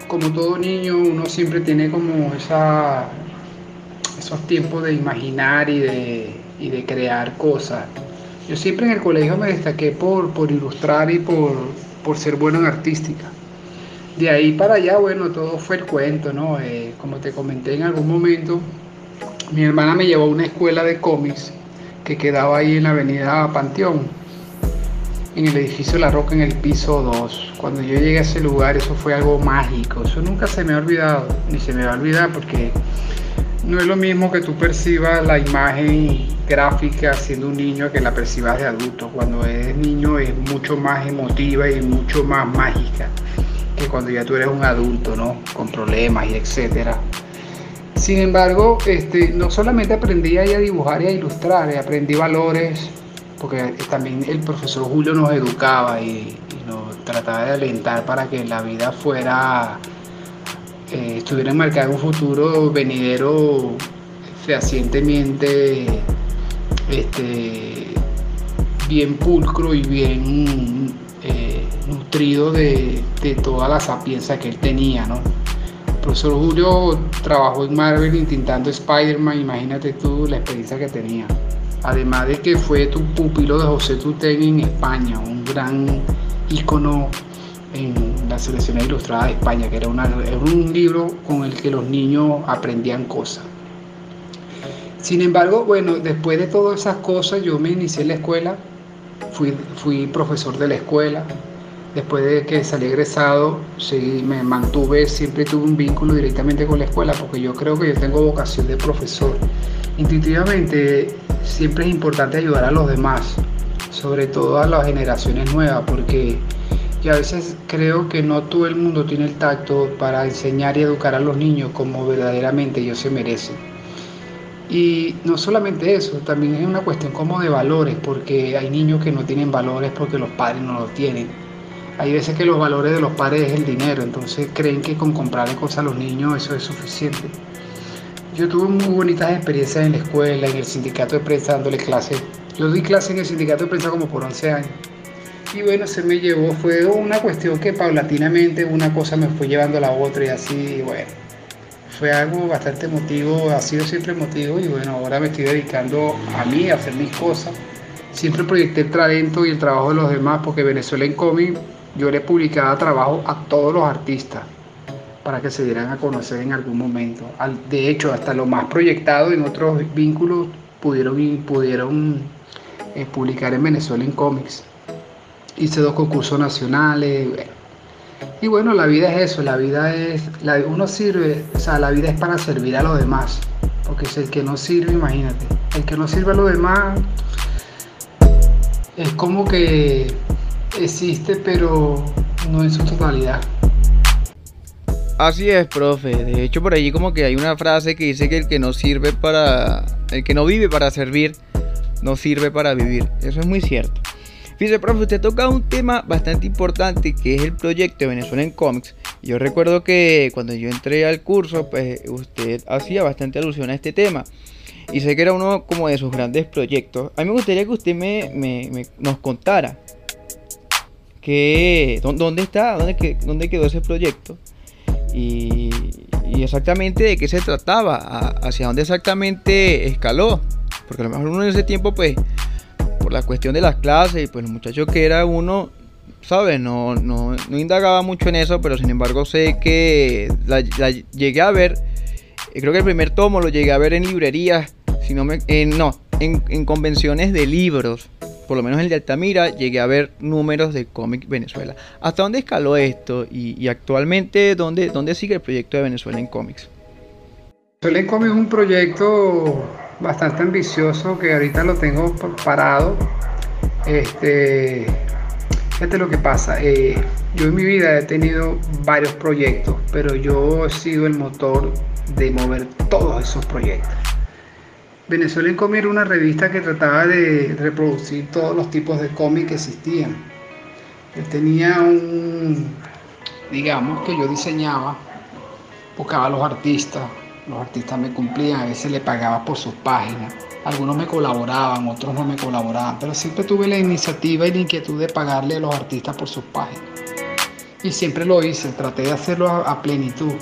como todo niño uno siempre tiene como esa, esos tiempos de imaginar y de, y de crear cosas. Yo siempre en el colegio me destaqué por, por ilustrar y por, por ser bueno en artística. De ahí para allá, bueno, todo fue el cuento, ¿no? Eh, como te comenté en algún momento, mi hermana me llevó a una escuela de cómics que quedaba ahí en la avenida Panteón, en el edificio La Roca, en el piso 2. Cuando yo llegué a ese lugar, eso fue algo mágico. Eso nunca se me ha olvidado, ni se me va a olvidar porque no es lo mismo que tú percibas la imagen gráfica siendo un niño que la percibas de adulto. Cuando eres niño es mucho más emotiva y mucho más mágica que cuando ya tú eres un adulto, ¿no? Con problemas y etcétera. Sin embargo, este, no solamente aprendí a dibujar y a ilustrar, aprendí valores, porque también el profesor Julio nos educaba y, nos trataba de alentar para que la vida fuera, eh, estuviera enmarcada en un futuro venidero fehacientemente este, bien pulcro y bien eh, nutrido de, toda la sapiencia que él tenía, ¿no? El profesor Julio trabajó en Marvel intentando Spider-Man, imagínate tú la experiencia que tenía. Además de que fue tu pupilo de José Tutén en España, un gran ícono en la selección ilustrada de España, que era, un libro con el que los niños aprendían cosas. Sin embargo, bueno, después de todas esas cosas, yo me inicié en la escuela, fui, fui profesor de la escuela. Después de que salí egresado, me mantuve, siempre tuve un vínculo directamente con la escuela, porque yo creo que yo tengo vocación de profesor. Intuitivamente, siempre es importante ayudar a los demás, sobre todo a las generaciones nuevas, porque yo a veces creo que no todo el mundo tiene el tacto para enseñar y educar a los niños como verdaderamente ellos se merecen. Y no solamente eso, también es una cuestión como de valores, porque hay niños que no tienen valores porque los padres no los tienen. Hay veces que los valores de los padres es el dinero, entonces creen que con comprarle cosas a los niños eso es suficiente. Yo tuve muy bonitas experiencias en la escuela, en el sindicato de prensa dándole clases. Yo di clases en el sindicato de prensa como por 11 años. Y bueno, se me llevó, fue una cuestión que paulatinamente una cosa me fue llevando a la otra y así, bueno fue algo bastante emotivo, ha sido siempre emotivo y bueno, ahora me estoy dedicando a mí, a hacer mis cosas. Siempre proyecté el talento y el trabajo de los demás porque Venezuela en Comic yo le publicaba trabajo a todos los artistas para que se dieran a conocer en algún momento. De hecho, hasta los más proyectados en otros vínculos pudieron, pudieron eh, publicar en Venezuela en cómics. Hice dos concursos nacionales, y bueno, la vida es eso, la vida es, uno sirve, o sea, la vida es para servir a los demás, porque es el que no sirve, imagínate, el que no sirve a los demás es como que existe, pero no en su totalidad. Así es, profe. De hecho, por allí como que hay una frase que dice que el que no sirve para, el que no vive para servir, no sirve para vivir. Eso es muy cierto. Fíjese, profe, usted toca un tema bastante importante que es el proyecto de Venezuela en Comics. Yo recuerdo que cuando yo entré al curso, pues usted hacía bastante alusión a este tema. Y sé que era uno como de sus grandes proyectos. A mí me gustaría que usted me, nos contara que, dónde está, dónde, dónde quedó ese proyecto. Y, y, exactamente de qué se trataba, hacia dónde exactamente escaló. Porque a lo mejor uno en ese tiempo pues por la cuestión de las clases y pues los muchachos que era uno, ¿sabes? No, no, no indagaba mucho en eso, pero sin embargo sé que llegué a ver, eh, creo que el primer tomo lo llegué a ver en librerías, si no, me, no en, convenciones de libros, por lo menos el de Altamira, llegué a ver números de cómic Venezuela. ¿Hasta dónde escaló esto y, actualmente ¿dónde, dónde sigue el proyecto de Venezuela en cómics? Venezuela en cómics es un proyecto bastante ambicioso que ahorita lo tengo parado. Este, fíjate lo que pasa. Eh, yo en mi vida he tenido varios proyectos, pero yo he sido el motor de mover todos esos proyectos. Venezuela en Cómic era una revista que trataba de reproducir todos los tipos de cómics que existían. Él tenía un, digamos que yo diseñaba, buscaba a los artistas, los artistas me cumplían, a veces le pagaba por sus páginas. Algunos me colaboraban, otros no me colaboraban, pero siempre tuve la iniciativa y la inquietud de pagarle a los artistas por sus páginas. Y siempre lo hice, traté de hacerlo a, plenitud.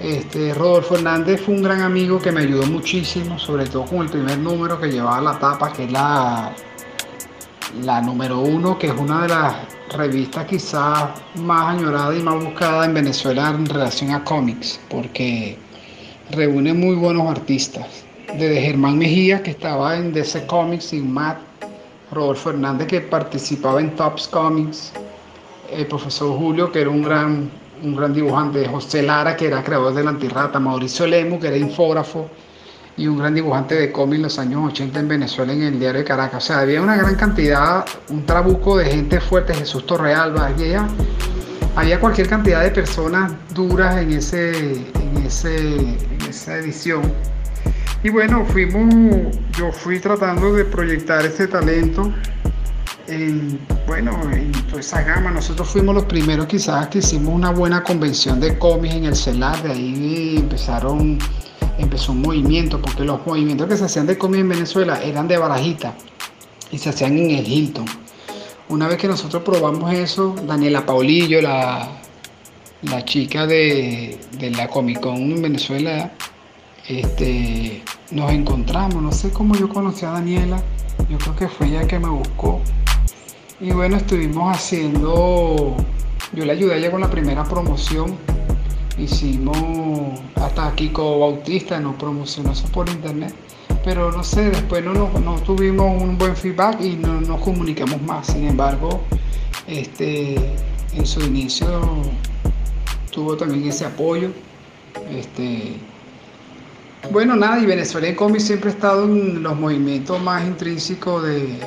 Este, Rodolfo Hernández fue un gran amigo que me ayudó muchísimo, sobre todo con el primer número que llevaba la tapa, que es la, la número uno, que es una de las revistas quizás más añorada y más buscada en Venezuela en relación a cómics, porque reúne muy buenos artistas. Desde Germán Mejía, que estaba en DC Comics y Matt, Rodolfo Fernández, que participaba en Tops Comics, el profesor Julio, que era un gran, un gran dibujante, José Lara, que era creador de la antirrata, Mauricio Lemu, que era infógrafo y un gran dibujante de cómics en los años 80 en Venezuela en el diario de Caracas. O sea, había una gran cantidad, un trabuco de gente fuerte, Jesús Torrealba, había, había cualquier cantidad de personas duras en ese, en ese, esa edición. Y bueno, fuimos, yo fui tratando de proyectar este talento en, bueno, en toda esa gama. Nosotros fuimos los primeros quizás que hicimos una buena convención de cómics en el CELAR, de ahí empezaron, empezó un movimiento, porque los movimientos que se hacían de cómics en Venezuela eran de barajita y se hacían en el Hilton. Una vez que nosotros probamos eso, Daniela Paulillo, la, la chica de, de la Comic Con en Venezuela, este, nos encontramos, no sé cómo yo conocí a Daniela, yo creo que fue ella que me buscó. Y bueno, estuvimos haciendo, yo le ayudé a ella con la primera promoción, hicimos hasta Kiko Bautista, nos promocionó eso por internet, pero no sé, después no, no, tuvimos un buen feedback y no nos comunicamos más, sin embargo, este, en su inicio tuvo también ese apoyo. Este, bueno, nada, y Venezuela en Comics siempre ha estado en los movimientos más intrínsecos de,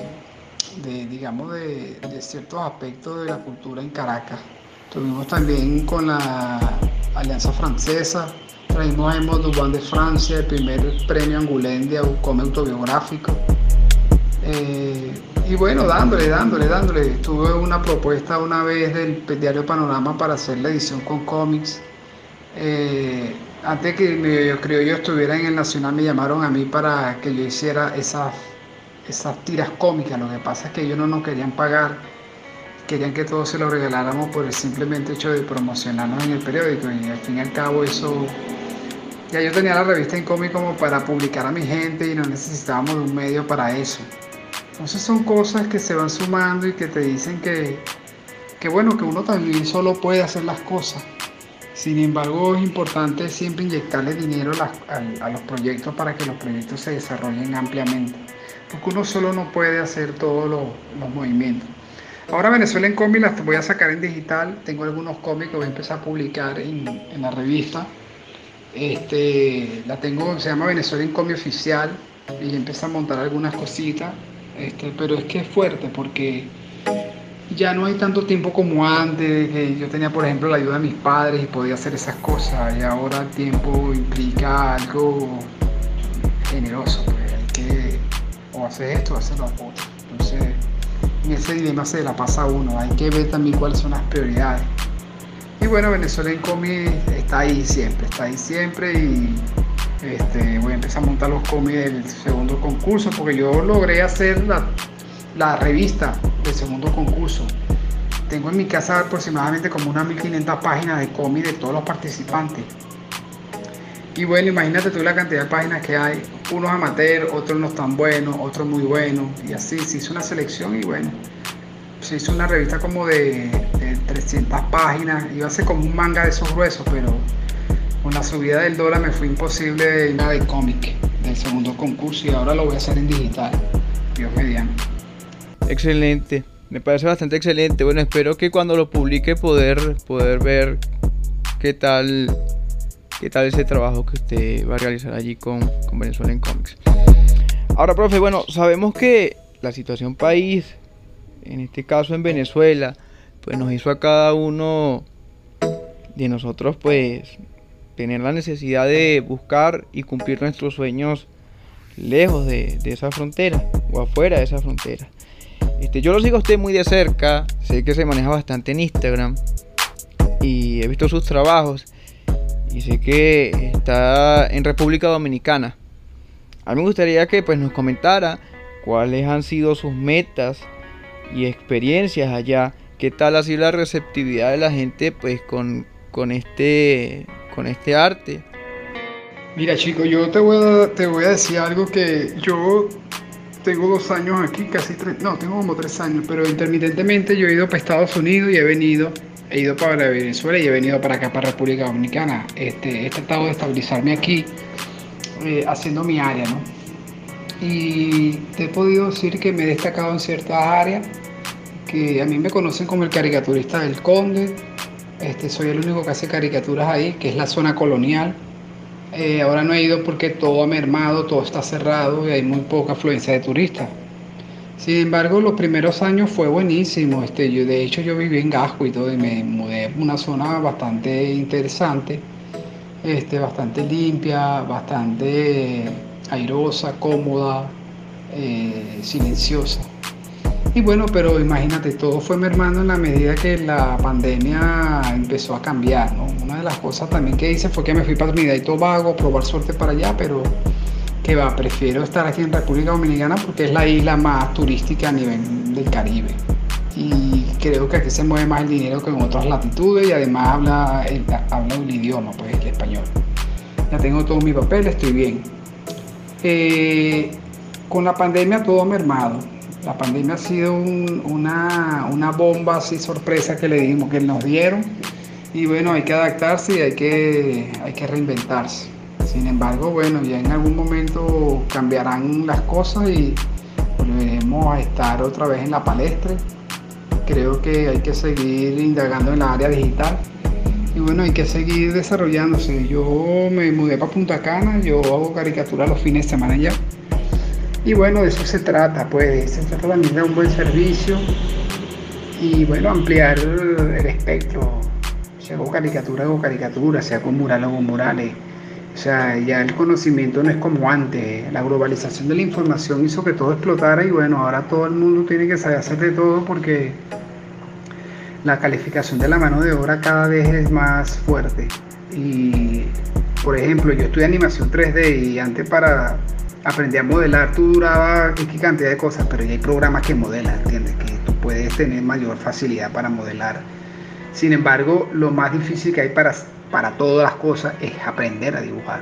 digamos, de, ciertos aspectos de la cultura en Caracas. Tuvimos también con la Alianza Francesa, traímos a Emma Dubán de Francia, el primer premio Angoulême de come autobiográfico. Eh, y bueno, dándole, dándole, dándole. Tuve una propuesta una vez del diario Panorama para hacer la edición con cómics. Eh, antes que creo yo estuviera en el Nacional me llamaron a mí para que yo hiciera esas, esas tiras cómicas. Lo que pasa es que ellos no nos querían pagar, querían que todo se lo regaláramos por el simplemente hecho de promocionarnos en el periódico y al fin y al cabo eso... Ya yo tenía la revista en cómic como para publicar a mi gente y no necesitábamos de un medio para eso. Entonces son cosas que se van sumando y que te dicen que, que bueno, que uno también solo puede hacer las cosas sin embargo, es importante siempre inyectarle dinero a, los proyectos para que los proyectos se desarrollen ampliamente, porque uno solo no puede hacer todos los, movimientos. Ahora Venezuela en cómic las voy a sacar en digital, tengo algunos cómics que voy a empezar a publicar en, la revista. Este, la tengo, se llama Venezuela en cómic oficial y empecé a montar algunas cositas, este, pero es que es fuerte porque ya no hay tanto tiempo como antes, que yo tenía por ejemplo la ayuda de mis padres y podía hacer esas cosas y ahora el tiempo implica algo generoso, pues hay que o hacer esto o hacer lo otro. Entonces, en ese dilema se la pasa a uno, hay que ver también cuáles son las prioridades. Y bueno, Venezuela en cómics está ahí siempre, está ahí siempre y este, voy a empezar a montar los cómics del segundo concurso porque yo logré hacer la la revista del segundo concurso. Tengo en mi casa aproximadamente como unas 1500 páginas de cómic de todos los participantes. Y bueno, imagínate tú la cantidad de páginas que hay. Unos amateurs, otros no tan buenos, otros muy buenos. Y así se hizo una selección y bueno, se hizo una revista como de, 300 páginas. Iba a ser como un manga de esos gruesos, pero con la subida del dólar me fue imposible nada de cómic del segundo concurso y ahora lo voy a hacer en digital. Dios mediante. Excelente, me parece bastante excelente. Bueno, espero que cuando lo publique poder, poder ver qué tal, qué tal ese trabajo que usted va a realizar allí con, con Venezuela en Comics. Ahora, profe, bueno, sabemos que la situación país, en este caso en Venezuela, pues nos hizo a cada uno de nosotros, pues, tener la necesidad de buscar y cumplir nuestros sueños lejos de, esa frontera o afuera de esa frontera. Este, yo lo sigo a usted muy de cerca, sé que se maneja bastante en Instagram y he visto sus trabajos y sé que está en República Dominicana. A mí me gustaría que pues, nos comentara cuáles han sido sus metas y experiencias allá, qué tal ha sido la receptividad de la gente pues, con, con, este, con este arte. Mira chico, yo te voy, a, decir algo que yo tengo dos años aquí, casi tres, no, tengo como tres años, pero intermitentemente yo he ido para Estados Unidos y he venido, he ido para Venezuela y he venido para acá, para República Dominicana. Este, he tratado de estabilizarme aquí, eh, haciendo mi área, ¿no? Y te he podido decir que me he destacado en ciertas áreas, que a mí me conocen como el caricaturista del Conde, este, soy el único que hace caricaturas ahí, que es la zona colonial eh, ahora no he ido porque todo ha mermado, todo está cerrado y hay muy poca afluencia de turistas. Sin embargo, los primeros años fue buenísimo. Este, yo, de hecho, yo viví en Gasco y todo, y me mudé a una zona bastante interesante, este, bastante limpia, bastante airosa, cómoda, eh, silenciosa. Y bueno, pero imagínate, todo fue mermando en la medida que la pandemia empezó a cambiar, Una de las cosas también que hice fue que me fui para Trinidad y Tobago, probar suerte para allá, pero que va, prefiero estar aquí en República Dominicana porque es la isla más turística a nivel del Caribe. Y creo que aquí se mueve más el dinero que en otras latitudes y además habla el, habla idioma, pues el español. Ya tengo todos mis papeles, estoy bien. Eh, con la pandemia todo mermado la pandemia ha sido una, bomba así sorpresa que le dimos, que nos dieron. Y bueno, hay que adaptarse y hay que, reinventarse. Sin embargo, bueno, ya en algún momento cambiarán las cosas y volveremos a estar otra vez en la palestra. Creo que hay que seguir indagando en la área digital. Y bueno, hay que seguir desarrollándose. Yo me mudé para Punta Cana, yo hago caricatura los fines de semana ya. Y bueno, de eso se trata, pues, se trata también de un buen servicio y bueno, ampliar el espectro. Si hago caricatura, hago caricatura, si hago mural, hago murales. O sea, ya el conocimiento no es como antes. La globalización de la información hizo que todo explotara y bueno, ahora todo el mundo tiene que saber hacer de todo porque la calificación de la mano de obra cada vez es más fuerte. Y, por ejemplo, yo estudié animación 3D y antes para aprendí a modelar, tú duraba qué cantidad de cosas, pero ya hay programas que modelan, ¿entiendes? Que tú puedes tener mayor facilidad para modelar. Sin embargo, lo más difícil que hay para, para todas las cosas es aprender a dibujar.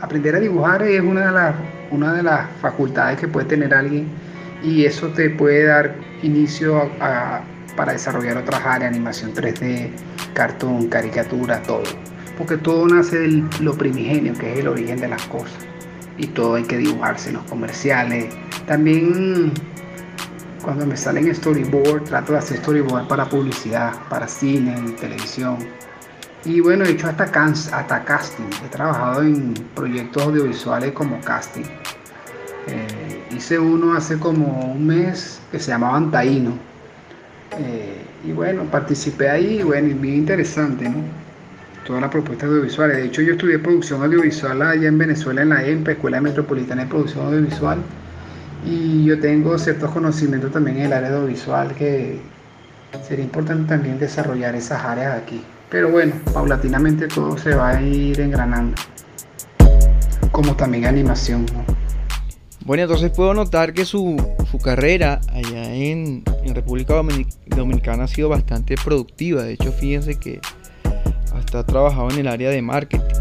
Aprender a dibujar es una de, las, una de las facultades que puede tener alguien y eso te puede dar inicio para desarrollar otras áreas, animación 3D, cartón, caricatura, todo. Porque todo nace de lo primigenio, que es el origen de las cosas y todo hay que dibujarse en los comerciales. También cuando me salen storyboard, trato de hacer storyboard para publicidad, para cine, televisión. Y bueno, he hecho hasta, hasta casting. He trabajado en proyectos audiovisuales como casting. Eh, hice uno hace como un mes que se llamaba Antaíno. Eh, y bueno, participé ahí bueno, y bien interesante, ¿no? Toda la propuesta audiovisual. De hecho, yo estudié producción audiovisual allá en Venezuela, en la EMPA, Escuela Metropolitana de Producción Audiovisual, y yo tengo ciertos conocimientos también en el área audiovisual que sería importante también desarrollar esas áreas aquí. Pero bueno, paulatinamente todo se va a ir engranando, como también animación. Bueno, entonces puedo notar que su, carrera allá en República Dominicana ha sido bastante productiva. De hecho, fíjense que ha trabajado en el área de marketing,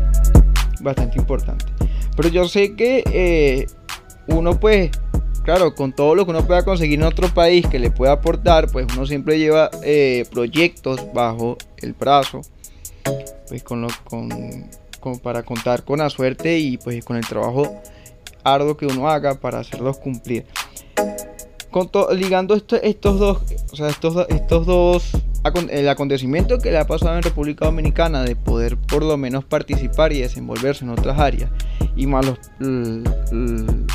bastante importante. Pero yo sé que eh, uno pues, claro, con todo lo que uno pueda conseguir en otro país que le pueda aportar, pues uno siempre lleva eh, proyectos bajo el brazo, pues con lo, con, para contar con la suerte y pues con el trabajo arduo que uno haga para hacerlos cumplir. Ligando estos dos, o sea, estos, estos dos el acontecimiento que le ha pasado en República Dominicana de poder por lo menos participar y desenvolverse en otras áreas y más los,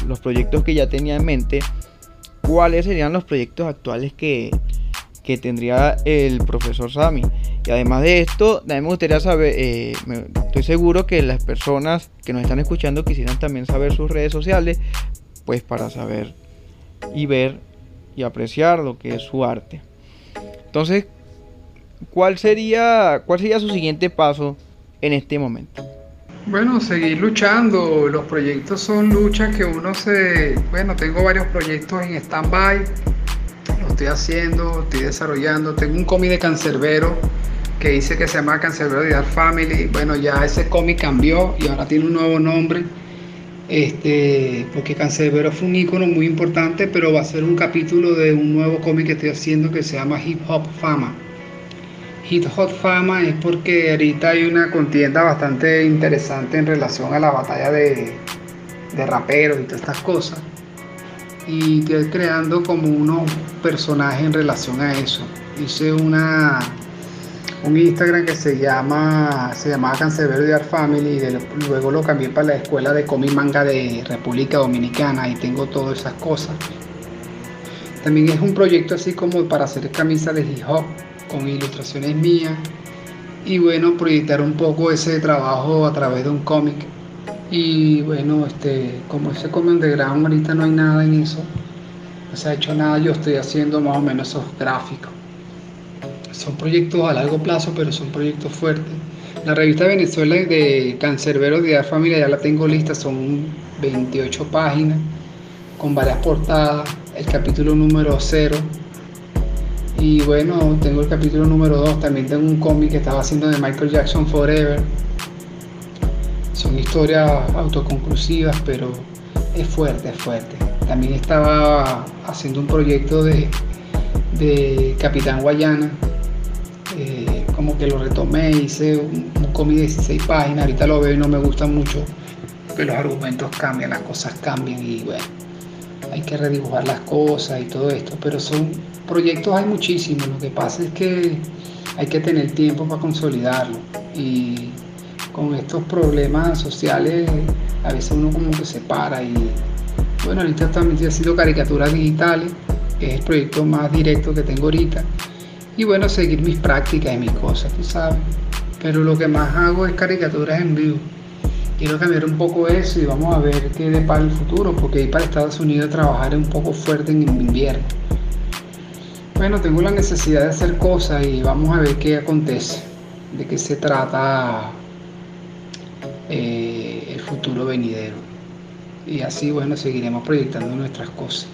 los proyectos que ya tenía en mente, ¿cuáles serían los proyectos actuales que, que tendría el profesor Sami? Y además de esto, también me gustaría saber, eh, estoy seguro que las personas que nos están escuchando quisieran también saber sus redes sociales, pues para saber y ver y apreciar lo que es su arte. Entonces, ¿cuál sería, ¿cuál sería su siguiente paso en este momento? Bueno, seguir luchando. Los proyectos son luchas que uno se... Bueno, tengo varios proyectos en stand-by. Lo estoy haciendo, estoy desarrollando. Tengo un cómic de Cancerbero que dice que se llama Cancerbero de Art Family. Bueno, ya ese cómic cambió y ahora tiene un nuevo nombre. Este, porque Cancerbero fue un icono muy importante, pero va a ser un capítulo de un nuevo cómic que estoy haciendo que se llama Hip Hop Fama Hit Hot Fama es porque ahorita hay una contienda bastante interesante en relación a la batalla de, raperos y todas estas cosas. Y estoy creando como unos personajes en relación a eso. Hice una un Instagram que se llama se llamaba Cancerbero de Art Family y luego lo cambié para la escuela de cómic manga de República Dominicana y tengo todas esas cosas. También es un proyecto así como para hacer camisas de hip hop con ilustraciones mías y bueno, proyectar un poco ese trabajo a través de un cómic Y bueno, este, como ese come underground ahorita no hay nada en eso, no se ha hecho nada, yo estoy haciendo más o menos esos gráficos. Son proyectos a largo plazo, pero son proyectos fuertes. La revista Venezuela de Cancerbero de Familia ya la tengo lista, son 28 páginas con varias portadas, el capítulo número 0. Y bueno, tengo el capítulo número 2, también tengo un cómic que estaba haciendo de Michael Jackson Forever. Son historias autoconclusivas, pero es fuerte, es fuerte. También estaba haciendo un proyecto de, de Capitán Guayana, como que lo retomé, hice un, un cómic de 16 páginas, ahorita lo veo y no me gusta mucho, que los argumentos cambian, las cosas cambian y bueno, hay que redibujar las cosas y todo esto, pero son proyectos hay muchísimos, lo que pasa es que hay que tener tiempo para consolidarlo y con estos problemas sociales a veces uno como que se para y bueno, ahorita también estoy haciendo caricaturas digitales, que es el proyecto más directo que tengo ahorita y bueno, seguir mis prácticas y mis cosas, tú sabes, pero lo que más hago es caricaturas en vivo quiero cambiar un poco eso y vamos a ver qué depara el futuro, porque ir para Estados Unidos trabajar es un poco fuerte en invierno. Bueno, tengo la necesidad de hacer cosas y vamos a ver qué acontece, de qué se trata eh, el futuro venidero. Y así, bueno, seguiremos proyectando nuestras cosas.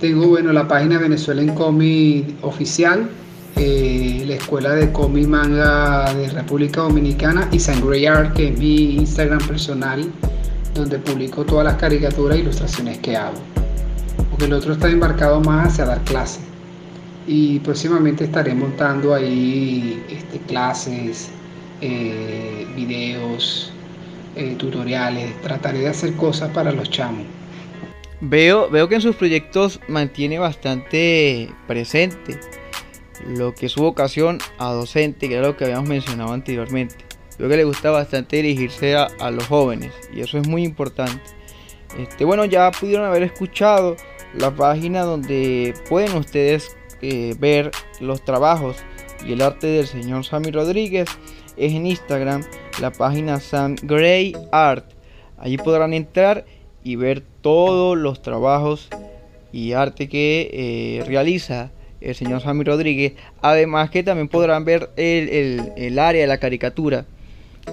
Tengo, bueno, la página Venezuela en Comi oficial, eh, la escuela de cómic manga de República Dominicana y Sangre Art, que es mi Instagram personal, donde publico todas las caricaturas e ilustraciones que hago. Porque el otro está embarcado más hacia dar clases. Y próximamente estaré montando ahí este, clases, eh, videos, eh, tutoriales. Trataré de hacer cosas para los chamos. Veo, veo que en sus proyectos mantiene bastante presente lo que es su vocación a docente, que era lo que habíamos mencionado anteriormente. Creo que le gusta bastante dirigirse a, a los jóvenes y eso es muy importante. Este, bueno, ya pudieron haber escuchado la página donde pueden ustedes eh, ver los trabajos y el arte del señor Sammy Rodríguez. Es en Instagram, la página Sam Gray Art. Allí podrán entrar y ver todos los trabajos y arte que eh, realiza el señor Sammy Rodríguez. Además que también podrán ver el, área de la caricatura,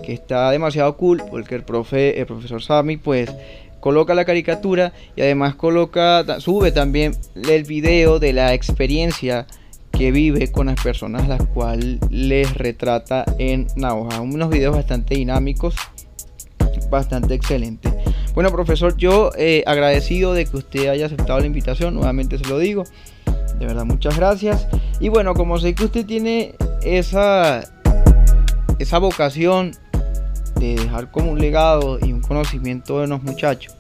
que está demasiado cool, porque el, profe, el profesor Sammy pues coloca la caricatura y además coloca, sube también el video de la experiencia que vive con las personas las cuales les retrata en Nauja. Unos videos bastante dinámicos, bastante excelentes. Bueno, profesor, yo eh, agradecido de que usted haya aceptado la invitación, nuevamente se lo digo. De verdad, muchas gracias. Y bueno, como sé que usted tiene esa, esa vocación de dejar como un legado y un conocimiento de los muchachos,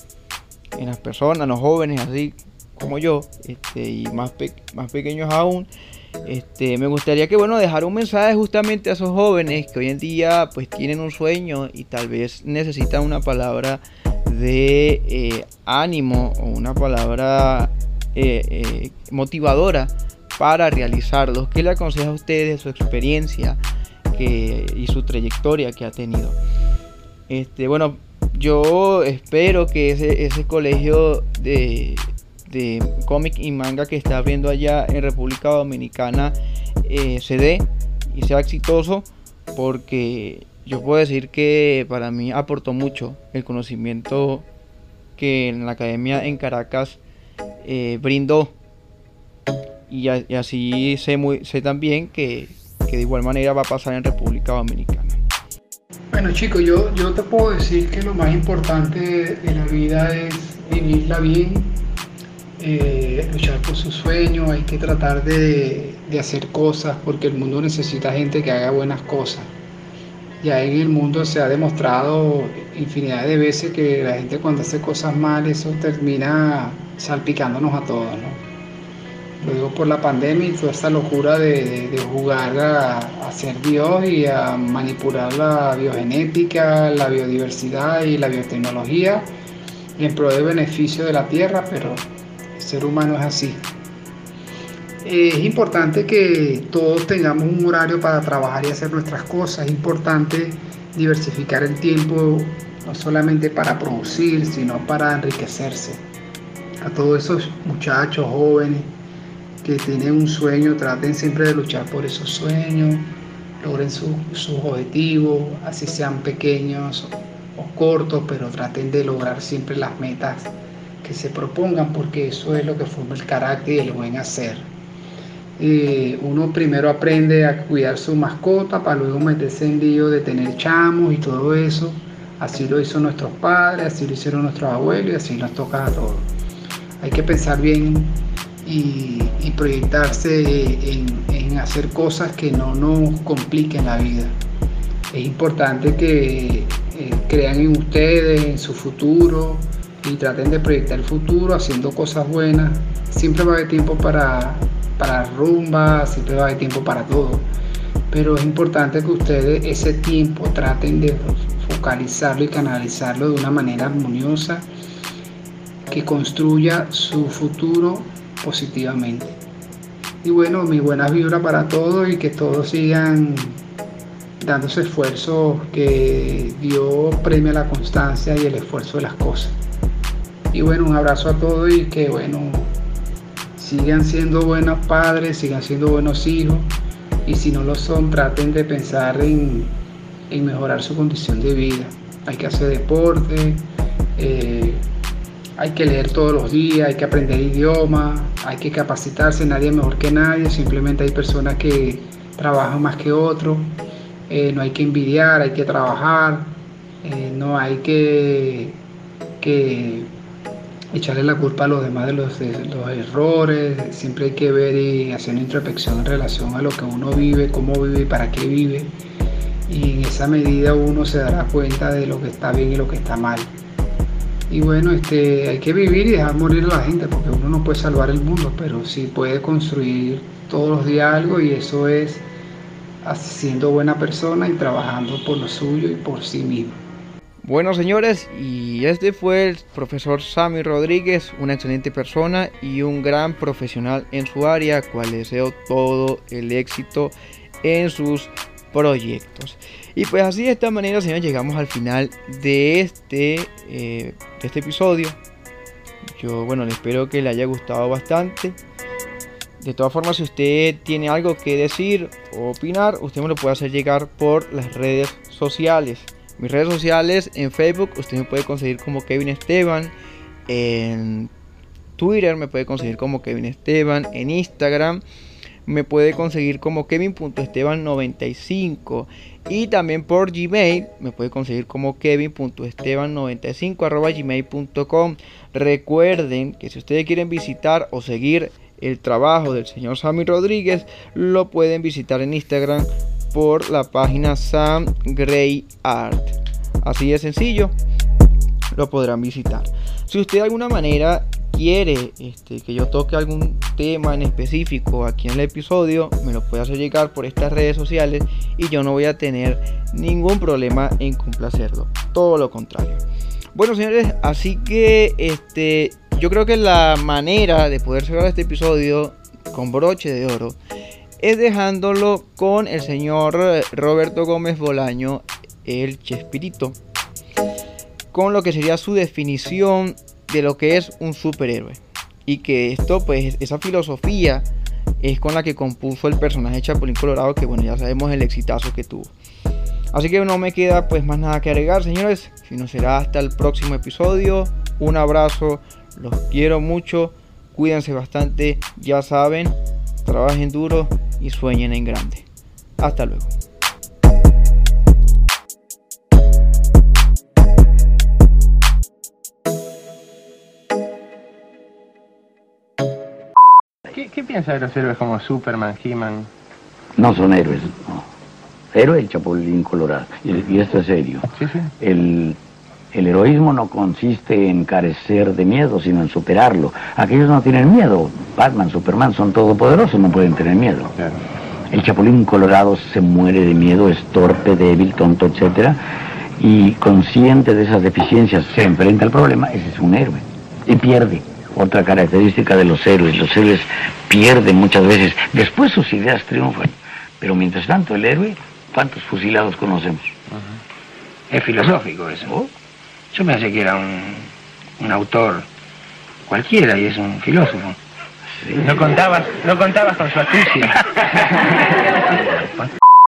en las personas, los jóvenes, así como yo, este, y más, más pequeños aún, este, me gustaría que bueno dejar un mensaje justamente a esos jóvenes que hoy en día pues tienen un sueño y tal vez necesitan una palabra de eh, ánimo o una palabra eh, eh, motivadora para realizarlos. ¿Qué le aconseja a ustedes su experiencia y su trayectoria que ha tenido? Este, bueno, yo espero que ese, colegio de, de cómic y manga que está abriendo allá en República Dominicana se dé y sea exitoso porque yo puedo decir que para mí aportó mucho el conocimiento que en la academia en Caracas eh, brindó. Y, así sé, muy, sé también que, de igual manera va a pasar en República Dominicana. Bueno chicos, yo, yo te puedo decir que lo más importante de la vida es vivirla bien, eh, luchar por su sueño, hay que tratar de, de, hacer cosas porque el mundo necesita gente que haga buenas cosas. Ya en el mundo se ha demostrado infinidad de veces que la gente cuando hace cosas mal, eso termina salpicándonos a todos, ¿no? Lo digo por la pandemia y toda esta locura de, jugar a, ser Dios y a manipular la biogenética, la biodiversidad y la biotecnología en pro de beneficio de la Tierra, pero el ser humano es así. Es importante que todos tengamos un horario para trabajar y hacer nuestras cosas. Es importante diversificar el tiempo no solamente para producir, sino para enriquecerse. A todos esos muchachos jóvenes que tienen un sueño, traten siempre de luchar por esos sueños, logren sus objetivos, así sean pequeños o cortos, pero traten de lograr siempre las metas que se propongan, porque eso es lo que forma el carácter y el buen hacer. Uno primero aprende a cuidar su mascota para luego meterse en lío de tener chamos y todo eso. Así lo hizo nuestros padres, así lo hicieron nuestros abuelos y así nos toca a todos. Hay que pensar bien y, proyectarse en, hacer cosas que no nos compliquen la vida. Es importante que eh, crean en ustedes, en su futuro y traten de proyectar el futuro haciendo cosas buenas. Siempre va a haber tiempo para, para rumba, siempre va a haber tiempo para todo. Pero es importante que ustedes ese tiempo traten de focalizarlo y canalizarlo de una manera armoniosa que construya su futuro positivamente. Y bueno, mi buena vibra para todos y que todos sigan dándose esfuerzo, que Dios premia la constancia y el esfuerzo de las cosas. Y bueno, un abrazo a todos y que bueno, sigan siendo buenos padres, sigan siendo buenos hijos y si no lo son, traten de pensar en, mejorar su condición de vida. Hay que hacer deporte, eh, hay que leer todos los días, hay que aprender idiomas, hay que capacitarse, nadie mejor que nadie, simplemente hay personas que trabajan más que otros, eh, no hay que envidiar, hay que trabajar, eh, no hay que, que echarle la culpa a los demás de los, los, errores, siempre hay que ver y hacer una introspección en relación a lo que uno vive, cómo vive y para qué vive. Y en esa medida uno se dará cuenta de lo que está bien y lo que está mal. Y bueno, este, hay que vivir y dejar morir a la gente, porque uno no puede salvar el mundo, pero sí puede construir todos los días algo y eso es siendo buena persona y trabajando por lo suyo y por sí mismo. Bueno señores, y este fue el profesor Sammy Rodríguez, una excelente persona y un gran profesional en su área, cual deseo todo el éxito en sus proyectos. Y pues así de esta manera, señores, llegamos al final de este, eh, de este episodio. Yo, bueno, espero que le haya gustado bastante. De todas formas, si usted tiene algo que decir o opinar, usted me lo puede hacer llegar por las redes sociales. Mis redes sociales en Facebook usted me puede conseguir como Kevin Esteban. En Twitter me puede conseguir como Kevin Esteban. En Instagram me puede conseguir como kevin.esteban95. Y también por Gmail me puede conseguir como kevin.esteban95 gmail.com. Recuerden que si ustedes quieren visitar o seguir el trabajo del señor Sammy Rodríguez, lo pueden visitar en Instagram por la página Sam Gray Art. Así de sencillo, lo podrán visitar. Si usted de alguna manera quiere este, que yo toque algún tema en específico aquí en el episodio, me lo puede hacer llegar por estas redes sociales y yo no voy a tener ningún problema en complacerlo. Todo lo contrario. Bueno, señores, así que este, yo creo que la manera de poder cerrar este episodio con broche de oro es dejándolo con el señor Roberto Gómez Bolaño, el Chespirito, con lo que sería su definición de lo que es un superhéroe. Y que esto, pues, esa filosofía es con la que compuso el personaje Chapulín Colorado, que bueno, ya sabemos el exitazo que tuvo. Así que no me queda pues más nada que agregar, señores. Si no será hasta el próximo episodio. Un abrazo, los quiero mucho, cuídense bastante, ya saben, trabajen duro y sueñen en grande. Hasta luego. ¿Qué, piensa de los héroes como Superman, He-Man? No son héroes, no. Héroe el Chapulín Colorado. Y, esto es serio. El, el heroísmo no consiste en carecer de miedo, sino en superarlo. Aquellos no tienen miedo. Batman, Superman son todopoderosos, no pueden tener miedo. El Chapulín Colorado se muere de miedo, es torpe, débil, tonto, etc. Y consciente de esas deficiencias, se enfrenta al problema, ese es un héroe. Y pierde. Otra característica de los héroes, los héroes pierden muchas veces, después sus ideas triunfan. Pero mientras tanto el héroe, ¿cuántos fusilados conocemos? Es filosófico eso. Oh, Yo pensé que era un, un autor cualquiera y es un filósofo. No contabas, no contabas con su astucia. <laughs>